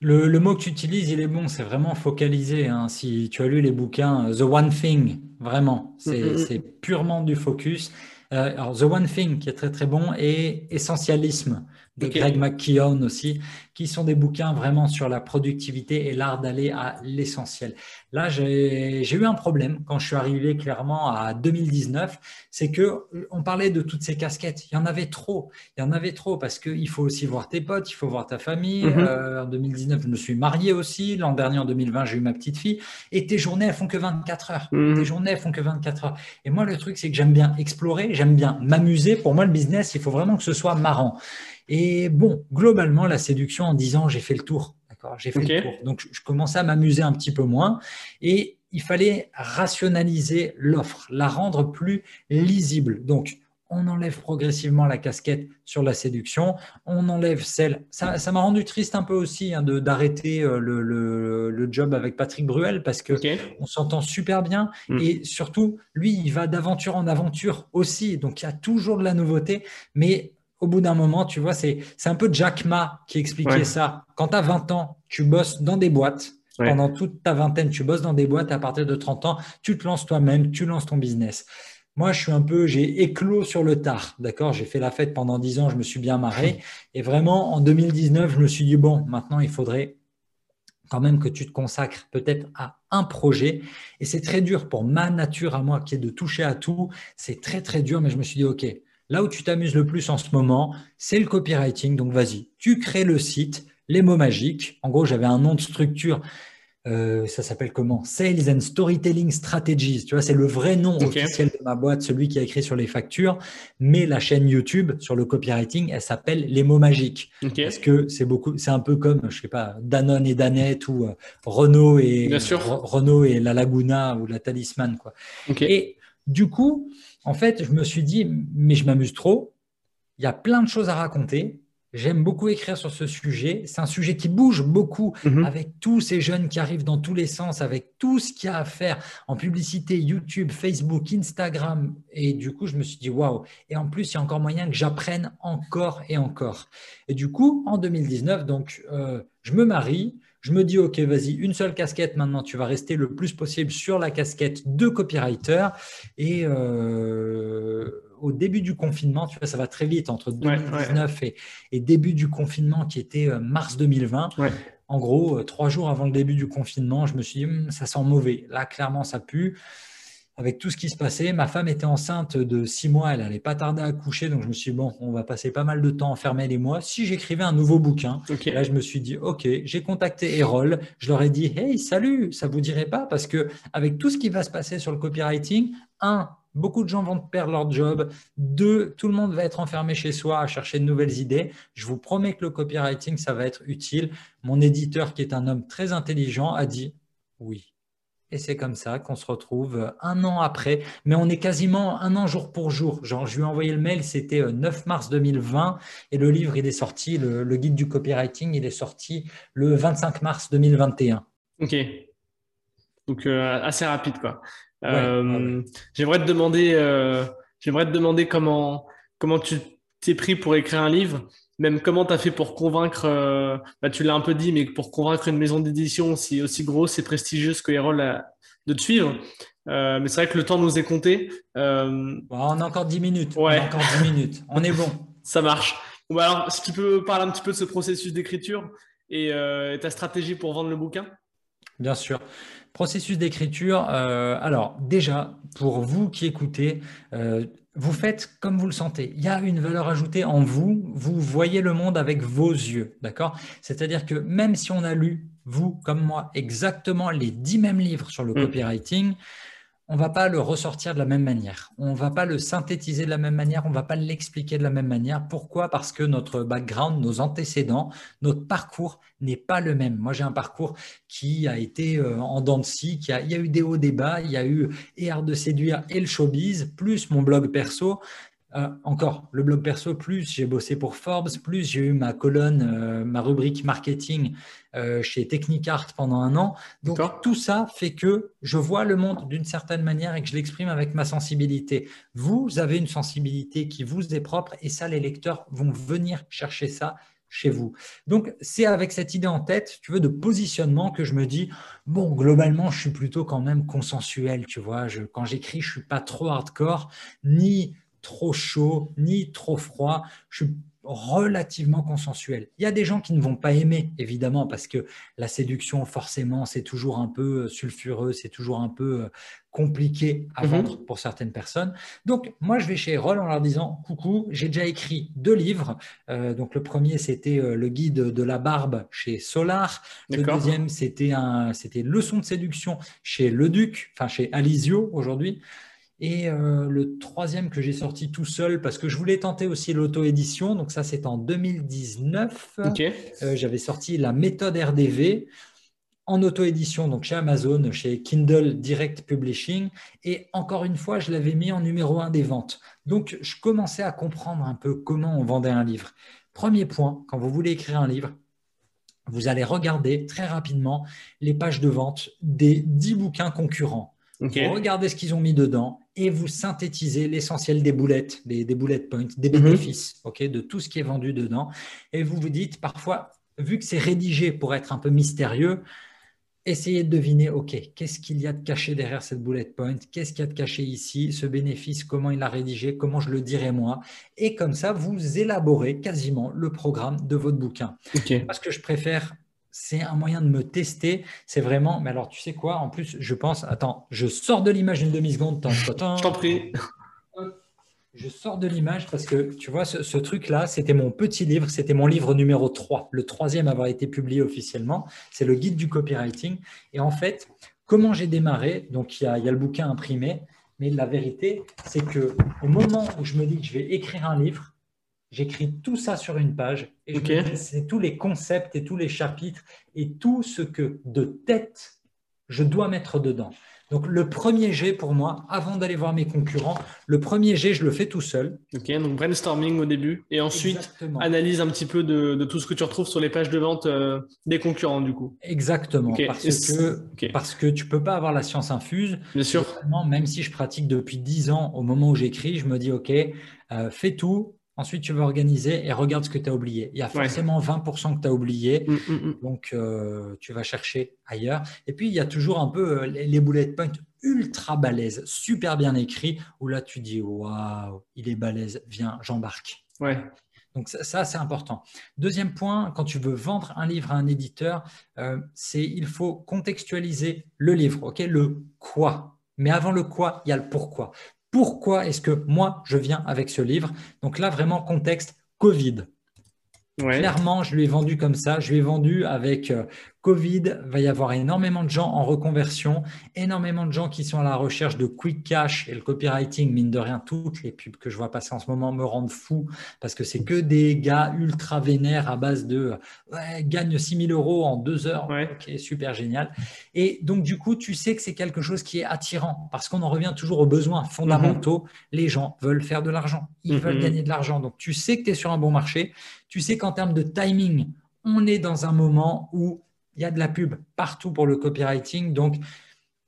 Le, mot que tu utilises, il est bon, c'est vraiment focalisé. Hein. Si tu as lu les bouquins The One Thing, vraiment, c'est mm, mm, mm. purement du focus. Euh, alors, The One Thing, qui est très très bon, et Essentialisme de Greg McKeown aussi, qui sont des bouquins vraiment sur la productivité et l'art d'aller à l'essentiel. Là, j'ai eu un problème quand je suis arrivé clairement à 2019, c'est que on parlait de toutes ces casquettes. Il y en avait trop. Il y en avait trop parce qu'il faut aussi voir tes potes, il faut voir ta famille. Mhm. Euh, en 2019, je me suis marié aussi. L'an dernier, en 2020, j'ai eu ma petite fille. Et tes journées, elles font que 24 heures. Mhm. Tes journées, elles font que 24 heures. Et moi, le truc, c'est que j'aime bien explorer, j'aime bien m'amuser. Pour moi, le business, il faut vraiment que ce soit marrant. Et bon, globalement, la séduction, en 10 ans, j'ai fait le tour. D'accord J'ai fait le tour. Donc, je commençais à m'amuser un petit peu moins. Et il fallait rationaliser l'offre, la rendre plus lisible. Donc, on enlève progressivement la casquette sur la séduction, on enlève celle. Ça, m'a rendu triste un peu aussi hein, d'arrêter euh, le, job avec Patrick Bruel parce que on s'entend super bien hmm. et surtout lui il va d'aventure en aventure aussi, donc il y a toujours de la nouveauté, mais au bout d'un moment, tu vois, c'est un peu Jack Ma qui expliquait ça. Quand tu as 20 ans, tu bosses dans des boîtes. Pendant toute ta vingtaine, tu bosses dans des boîtes. À partir de 30 ans, tu te lances toi-même, tu lances ton business. Moi, je suis un peu, j'ai éclos sur le tard, d'accord? J'ai fait la fête pendant 10 ans, je me suis bien marré. Et vraiment, en 2019, je me suis dit, bon, maintenant, il faudrait quand même que tu te consacres peut-être à un projet. Et c'est très dur pour ma nature à moi, qui est de toucher à tout. C'est très, très dur, mais je me suis dit, OK, Là où tu t'amuses le plus en ce moment, c'est le copywriting. Donc vas-y, tu crées le site, les mots magiques. En gros, j'avais un nom de structure. Euh, ça s'appelle comment? Sales and Storytelling Strategies. Tu vois, c'est le vrai nom officiel de ma boîte, celui qui a écrit sur les factures. Mais la chaîne YouTube sur le copywriting, elle s'appelle Les mots magiques. Parce que c'est beaucoup, c'est un peu comme, je sais pas, Danone et Danette ou euh, Renault et Renault et la Laguna ou la Talisman, quoi. Et du coup, en fait, je me suis dit, mais je m'amuse trop. Il y a plein de choses à raconter. J'aime beaucoup écrire sur ce sujet. C'est un sujet qui bouge beaucoup mhm. avec tous ces jeunes qui arrivent dans tous les sens, avec tout ce qu'il y a à faire en publicité, YouTube, Facebook, Instagram. Et du coup, je me suis dit, waouh. Et en plus, il y a encore moyen que j'apprenne encore et encore. Et du coup, en 2019, donc, euh, je me marie. Je me dis, OK, vas-y, une seule casquette maintenant, tu vas rester le plus possible sur la casquette de copywriter. Et euh, au début du confinement, tu vois, ça va très vite, entre 2019 Et, début du confinement qui était euh, mars 2020. En gros, euh, trois jours avant le début du confinement, je me suis dit, hum, ça sent mauvais. Là, clairement, ça pue avec tout ce qui se passait. Ma femme était enceinte de six mois, elle n'allait pas tarder à accoucher, donc je me suis dit, bon, on va passer pas mal de temps enfermé les mois. Si j'écrivais un nouveau bouquin, là, je me suis dit, OK, j'ai contacté Erol, je leur ai dit, hey, salut, ça vous dirait pas? Parce que avec tout ce qui va se passer sur le copywriting, un, beaucoup de gens vont perdre leur job. Deux, tout le monde va être enfermé chez soi à chercher de nouvelles idées. Je vous promets que le copywriting, ça va être utile. Mon éditeur, qui est un homme très intelligent, a dit oui. Et c'est comme ça qu'on se retrouve un an après. Mais on est quasiment un an jour pour jour. Genre, je lui ai envoyé le mail, c'était 9 euh, mars 2020. Et le livre, il est sorti, le, guide du copywriting, il est sorti le 25 mars 2021. Ok. Donc, euh, assez rapide, quoi. Euh, j'aimerais te demander, j'aimerais te demander comment, comment tu t'es pris pour écrire un livre même comment tu as fait pour convaincre, bah, tu l'as un peu dit, mais pour convaincre une maison d'édition aussi, aussi grosse et prestigieuse que Erol de te suivre. Euh, mais c'est vrai que le temps nous est compté. Euh, on a encore 10 minutes. Ouais. On a encore 10 minutes. On est bon. Ça marche. Bon, bah, alors, si tu peux parler un petit peu de ce processus d'écriture et, et, ta stratégie pour vendre le bouquin? Bien sûr. Processus d'écriture. alors, déjà, pour vous qui écoutez, vous faites comme vous le sentez. Il y a une valeur ajoutée en vous. Vous voyez le monde avec vos yeux, d'accord? C'est-à-dire que même si on a lu, vous comme moi, exactement les dix mêmes livres sur le mm. copywriting, on va pas le ressortir de la même manière. On va pas le synthétiser de la même manière. On va pas l'expliquer de la même manière. Pourquoi? Parce que notre background, nos antécédents, notre parcours n'est pas le même. Moi, j'ai un parcours qui a été euh, en dents de scie. Qui a, il y a eu des hauts débats. Il y a eu et art de séduire et le showbiz, plus mon blog perso. Euh, encore, le blog perso, plus j'ai bossé pour Forbes, plus j'ai eu ma colonne, euh, ma rubrique marketing euh, chez Technicart pendant un an. Donc tout ça fait que je vois le monde d'une certaine manière et que je l'exprime avec ma sensibilité. Vous avez une sensibilité qui vous est propre et ça, les lecteurs vont venir chercher ça chez vous. Donc, c'est avec cette idée en tête, tu veux, de positionnement que je me dis, bon, globalement, je suis plutôt quand même consensuel, tu vois. Je, quand j'écris, je suis pas trop hardcore, ni trop chaud ni trop froid. Je suis relativement consensuel. Il y a des gens qui ne vont pas aimer, évidemment, parce que la séduction, forcément, c'est toujours un peu euh, sulfureux, c'est toujours un peu euh, compliqué à mhm. vendre pour certaines personnes. Donc, moi, je vais chez Roll en leur disant, coucou, j'ai déjà écrit deux livres. Euh, donc, le premier, c'était le guide de la barbe chez Solar. Le deuxième, c'était un, c'était leçon de séduction chez Le Duc, enfin chez Alizio aujourd'hui. Et euh, le troisième que j'ai sorti tout seul, parce que je voulais tenter aussi l'auto-édition, donc ça c'est en 2019. Euh, j'avais sorti la méthode RDV en auto-édition, donc chez Amazon, chez Kindle Direct Publishing. Et encore une fois, je l'avais mis en numéro un des ventes. Donc je commençais à comprendre un peu comment on vendait un livre. Premier point, quand vous voulez écrire un livre, vous allez regarder très rapidement les pages de vente des 10 bouquins concurrents. Regardez ce qu'ils ont mis dedans et vous synthétisez l'essentiel des boulettes, des, des bullet points, des mhm. bénéfices, de tout ce qui est vendu dedans. Et vous vous dites parfois, vu que c'est rédigé pour être un peu mystérieux, essayez de deviner, OK, qu'est-ce qu'il y a de caché derrière cette bullet point? Qu'est-ce qu'il y a de caché ici? Ce bénéfice, comment il a rédigé? Comment je le dirais moi? Et comme ça, vous élaborez quasiment le programme de votre bouquin. Parce que je préfère c'est un moyen de me tester. C'est vraiment, mais alors tu sais quoi? En plus, je pense, attends, je sors de l'image une demi-seconde. Je t'en prie. Je sors de l'image parce que tu vois, ce, truc-là, c'était mon petit livre, c'était mon livre numéro 3, le troisième à avoir été publié officiellement. C'est le guide du copywriting. Et en fait, comment j'ai démarré? Donc, il y, a, il y a le bouquin imprimé, mais la vérité, c'est que au moment où je me dis que je vais écrire un livre, J'écris tout ça sur une page et c'est tous les concepts et tous les chapitres et tout ce que de tête je dois mettre dedans. Donc le premier jet pour moi, avant d'aller voir mes concurrents, le premier jet, je le fais tout seul. Ok, donc brainstorming au début et ensuite analyse un petit peu de, tout ce que tu retrouves sur les pages de vente euh, des concurrents du coup. Exactement, parce, que, parce que tu peux pas avoir la science infuse. Bien sûr. Même si je pratique depuis 10 ans, au moment où j'écris, je me dis ok, euh, fais tout, Ensuite, tu vas organiser et regarde ce que tu as oublié. Il y a forcément 20% que tu as oublié, mm, mm, mm. donc euh, tu vas chercher ailleurs. Et puis, il y a toujours un peu euh, les bullet points ultra balèzes, super bien écrits, où là, tu dis Waouh, il est balèze, viens, j'embarque. Ouais. Donc, ça, c'est important. Deuxième point, quand tu veux vendre un livre à un éditeur, euh, c'est il faut contextualiser le livre, ok? Le quoi. Mais avant le quoi, il y a le pourquoi pourquoi est-ce que moi, je viens avec ce livre? Donc là, vraiment, contexte Covid. Clairement, je lui ai vendu comme ça. Je lui ai vendu avec euh, Covid, va y avoir énormément de gens en reconversion, énormément de gens qui sont à la recherche de quick cash et le copywriting, mine de rien, toutes les pubs que je vois passer en ce moment me rendent fou parce que c'est que des gars ultra vénères à base de ouais, gagne 6000 euros en deux heures. Ok, super génial. Et donc, du coup, tu sais que c'est quelque chose qui est attirant parce qu'on en revient toujours aux besoins fondamentaux. Mhm. Les gens veulent faire de l'argent, ils veulent mhm. gagner de l'argent. Donc, tu sais que tu es sur un bon marché. Tu sais qu'en termes de timing, on est dans un moment où il y a de la pub partout pour le copywriting. Donc,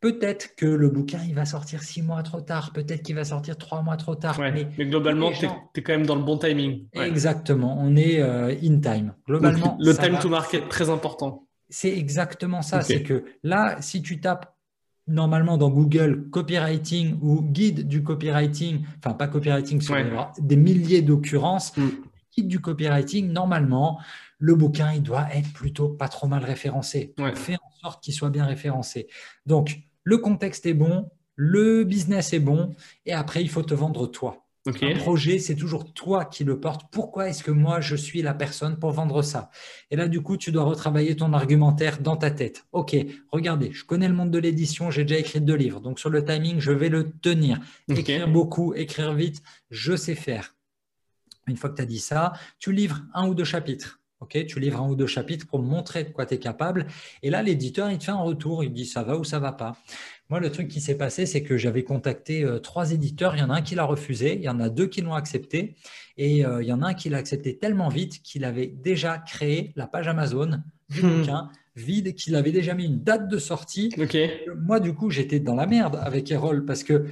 peut-être que le bouquin, il va sortir six mois trop tard. Peut-être qu'il va sortir trois mois trop tard. mais, globalement, tu es, quand même dans le bon timing. Exactement. On est euh, in time. Globalement, le time to market, très important. C'est exactement ça. C'est que là, si tu tapes normalement dans Google copywriting ou guide du copywriting, enfin pas copywriting, sur des milliers d'occurrences, mm. guide du copywriting, normalement, le bouquin, il doit être plutôt pas trop mal référencé. Ouais. Fais en sorte qu'il soit bien référencé. Donc, le contexte est bon, le business est bon, et après, il faut te vendre toi. Un projet, c'est toujours toi qui le portes. Pourquoi est-ce que moi, je suis la personne pour vendre ça? Et là, du coup, tu dois retravailler ton argumentaire dans ta tête. OK, regardez, je connais le monde de l'édition, j'ai déjà écrit deux livres. Donc, sur le timing, je vais le tenir. Écrire beaucoup, écrire vite, je sais faire. Une fois que tu as dit ça, tu livres un ou deux chapitres. Ok, tu livres un ou deux chapitres pour montrer de quoi tu es capable. Et là, l'éditeur, il te fait un retour. Il dit ça va ou ça va pas. Moi, le truc qui s'est passé, c'est que j'avais contacté euh, trois éditeurs. Il y en a un qui l'a refusé, il y en a deux qui l'ont accepté. Et euh, il y en a un qui l'a accepté tellement vite qu'il avait déjà créé la page Amazon du hmm. bouquin vide, qu'il avait déjà mis une date de sortie. Moi, du coup, j'étais dans la merde avec Erol parce que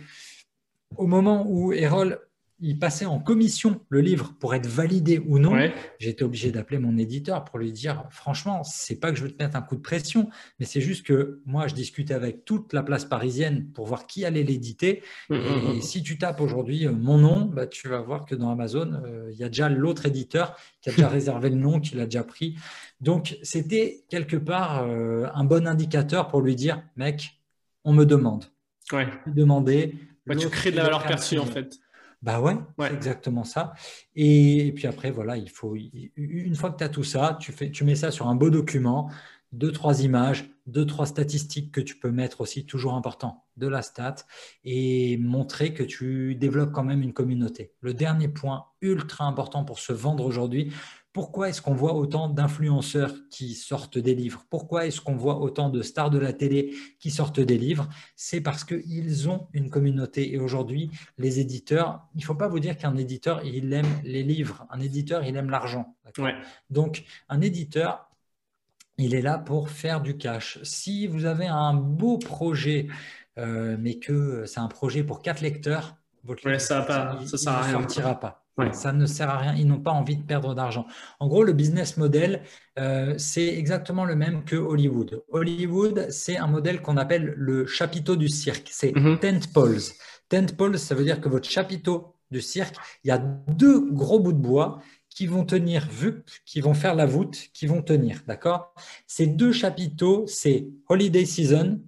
au moment où Erol il passait en commission le livre pour être validé ou non, j'étais obligé d'appeler mon éditeur pour lui dire franchement, c'est pas que je veux te mettre un coup de pression, mais c'est juste que moi je discutais avec toute la place parisienne pour voir qui allait l'éditer. Mmh, mmh, et, mmh. si tu tapes aujourd'hui euh, mon nom, bah, tu vas voir que dans Amazon, euh, il y a déjà l'autre éditeur qui a déjà réservé le nom, qui l'a déjà pris. Donc c'était quelque part euh, un bon indicateur pour lui dire mec, on me demande. Ouais. Demander. Bah, tu crées de la valeur perçue en fait. Bah ouais, c'est exactement ça. Et, puis après, voilà, il faut une fois que tu as tout ça, tu, fais, tu mets ça sur un beau document, deux, trois images, deux, trois statistiques que tu peux mettre aussi, toujours important, de la stat, et montrer que tu développes quand même une communauté. Le dernier point ultra important pour se vendre aujourd'hui, pourquoi est-ce qu'on voit autant d'influenceurs qui sortent des livres? Pourquoi est-ce qu'on voit autant de stars de la télé qui sortent des livres? C'est parce qu'ils ont une communauté. Et aujourd'hui, les éditeurs, il ne faut pas vous dire qu'un éditeur, il aime les livres. Un éditeur, il aime l'argent. Donc, un éditeur, il est là pour faire du cash. Si vous avez un beau projet, euh, mais que c'est un projet pour quatre lecteurs, votre livre, ça, ne sortira pas. Ça ne sert à rien, ils n'ont pas envie de perdre d'argent. En gros, le business model, euh, c'est exactement le même que Hollywood. Hollywood, c'est un modèle qu'on appelle le chapiteau du cirque. C'est mm-hmm. tent poles. Tent poles, ça veut dire que votre chapiteau du cirque, il y a deux gros bouts de bois qui vont tenir VUP, qui vont faire la voûte, qui vont tenir. D'accord? Ces deux chapiteaux, c'est Holiday Season,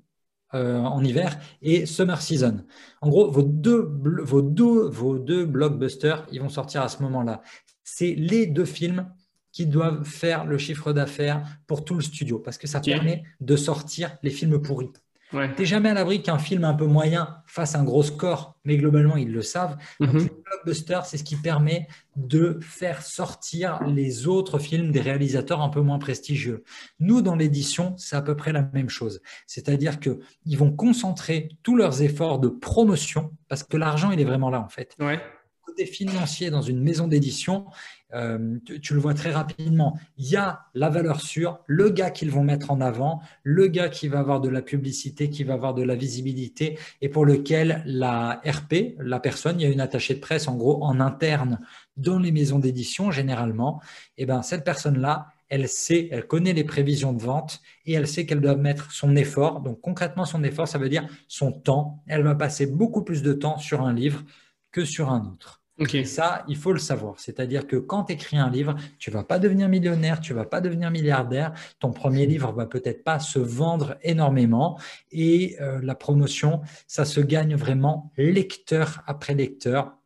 euh, en hiver et Summer Season. En gros, vos deux, vos, deux, vos deux blockbusters, ils vont sortir à ce moment-là. C'est les deux films qui doivent faire le chiffre d'affaires pour tout le studio parce que ça permet de sortir les films pourris. Tu n'es jamais à l'abri qu'un film un peu moyen fasse un gros score, mais globalement, ils le savent. Mhm. le blockbuster, c'est ce qui permet de faire sortir les autres films des réalisateurs un peu moins prestigieux. Nous, dans l'édition, c'est à peu près la même chose. C'est-à-dire qu'ils vont concentrer tous leurs efforts de promotion, parce que l'argent, il est vraiment là, en fait. Ouais côté financier dans une maison d'édition, euh, tu, le vois très rapidement. Il y a la valeur sûre, le gars qu'ils vont mettre en avant, le gars qui va avoir de la publicité, qui va avoir de la visibilité et pour lequel la RP, la personne, il y a une attachée de presse en gros en interne dans les maisons d'édition généralement. Et eh ben cette personne-là, elle sait, elle connaît les prévisions de vente et elle sait qu'elle doit mettre son effort. Donc concrètement, son effort, ça veut dire son temps. Elle va passer beaucoup plus de temps sur un livre que sur un autre. Et ça, il faut le savoir. C'est-à-dire que quand tu écris un livre, tu vas pas devenir millionnaire, tu vas pas devenir milliardaire. Ton premier livre va peut-être pas se vendre énormément. Et euh, la promotion, ça se gagne vraiment lecteur après lecteur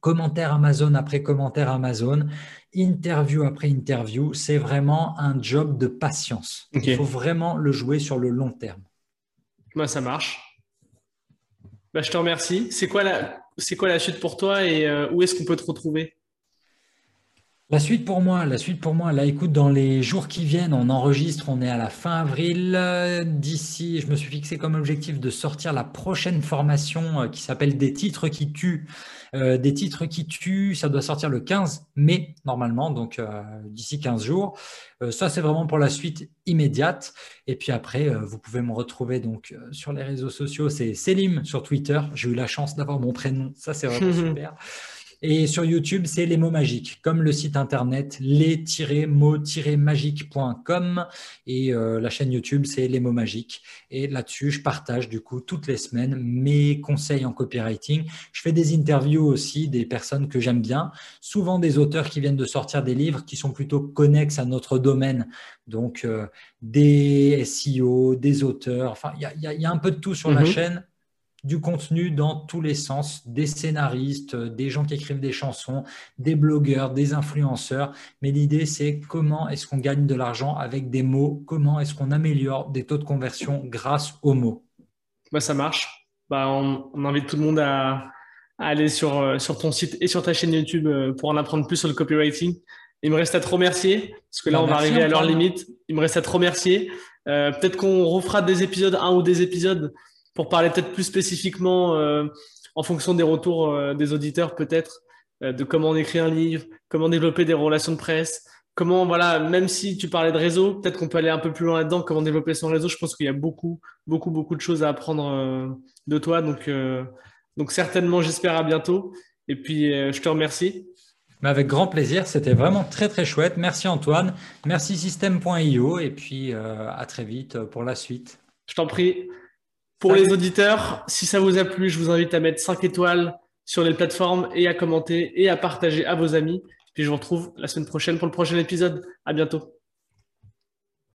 commentaire Amazon après commentaire Amazon, interview après interview. C'est vraiment un job de patience. Il faut vraiment le jouer sur le long terme. Bah, ça marche. Bah, je te remercie. C'est quoi, la... quoi la suite pour toi et euh, où est-ce qu'on peut te retrouver? La suite pour moi, la suite pour moi, là écoute, dans les jours qui viennent, on enregistre, on est à la fin avril. D'ici, je me suis fixé comme objectif de sortir la prochaine formation euh, qui s'appelle Des titres qui tuent. Euh, des titres qui tuent, ça doit sortir le 15 mai normalement, donc euh, d'ici 15 jours. ça, c'est vraiment pour la suite immédiate. Et puis après, vous pouvez me retrouver donc sur les réseaux sociaux. C'est Selim sur Twitter. J'ai eu la chance d'avoir mon prénom. Ça, c'est vraiment super. Et sur YouTube, c'est les mots magiques, comme le site internet les-mots-magiques.com. Et euh, la chaîne YouTube, c'est les mots magiques. Et là-dessus, je partage du coup toutes les semaines mes conseils en copywriting. Je fais des interviews aussi des personnes que j'aime bien, souvent des auteurs qui viennent de sortir des livres qui sont plutôt connexes à notre domaine. Donc, euh, des SEO, des auteurs, enfin, il y, a un peu de tout sur la mhm. chaîne du contenu dans tous les sens, des scénaristes, des gens qui écrivent des chansons, des blogueurs, des influenceurs. Mais l'idée, c'est comment est-ce qu'on gagne de l'argent avec des mots, comment est-ce qu'on améliore des taux de conversion grâce aux mots? Bah, ça marche. Bah, on, invite tout le monde à, aller sur, euh, sur ton site et sur ta chaîne YouTube euh, pour en apprendre plus sur le copywriting. Il me reste à te remercier, parce que là, bah, on va arriver à l'heure limite. Il me reste à te remercier. Euh, peut-être qu'on refera des épisodes, un ou des épisodes pour parler peut-être plus spécifiquement euh, en fonction des retours euh, des auditeurs, peut-être euh, de comment on écrit un livre, comment développer des relations de presse, comment, voilà, même si tu parlais de réseau, peut-être qu'on peut aller un peu plus loin là-dedans, comment développer son réseau. Je pense qu'il y a beaucoup, beaucoup, beaucoup de choses à apprendre de toi. Donc, donc certainement, j'espère à bientôt. Et puis, je te remercie. Avec grand plaisir, c'était vraiment très très chouette. Merci Antoine, merci System.io et puis à très vite pour la suite. Je t'en prie. Pour les auditeurs, si ça vous a plu, je vous invite à mettre 5 étoiles sur les plateformes et à commenter et à partager à vos amis. Puis je vous retrouve la semaine prochaine pour le prochain épisode. À bientôt.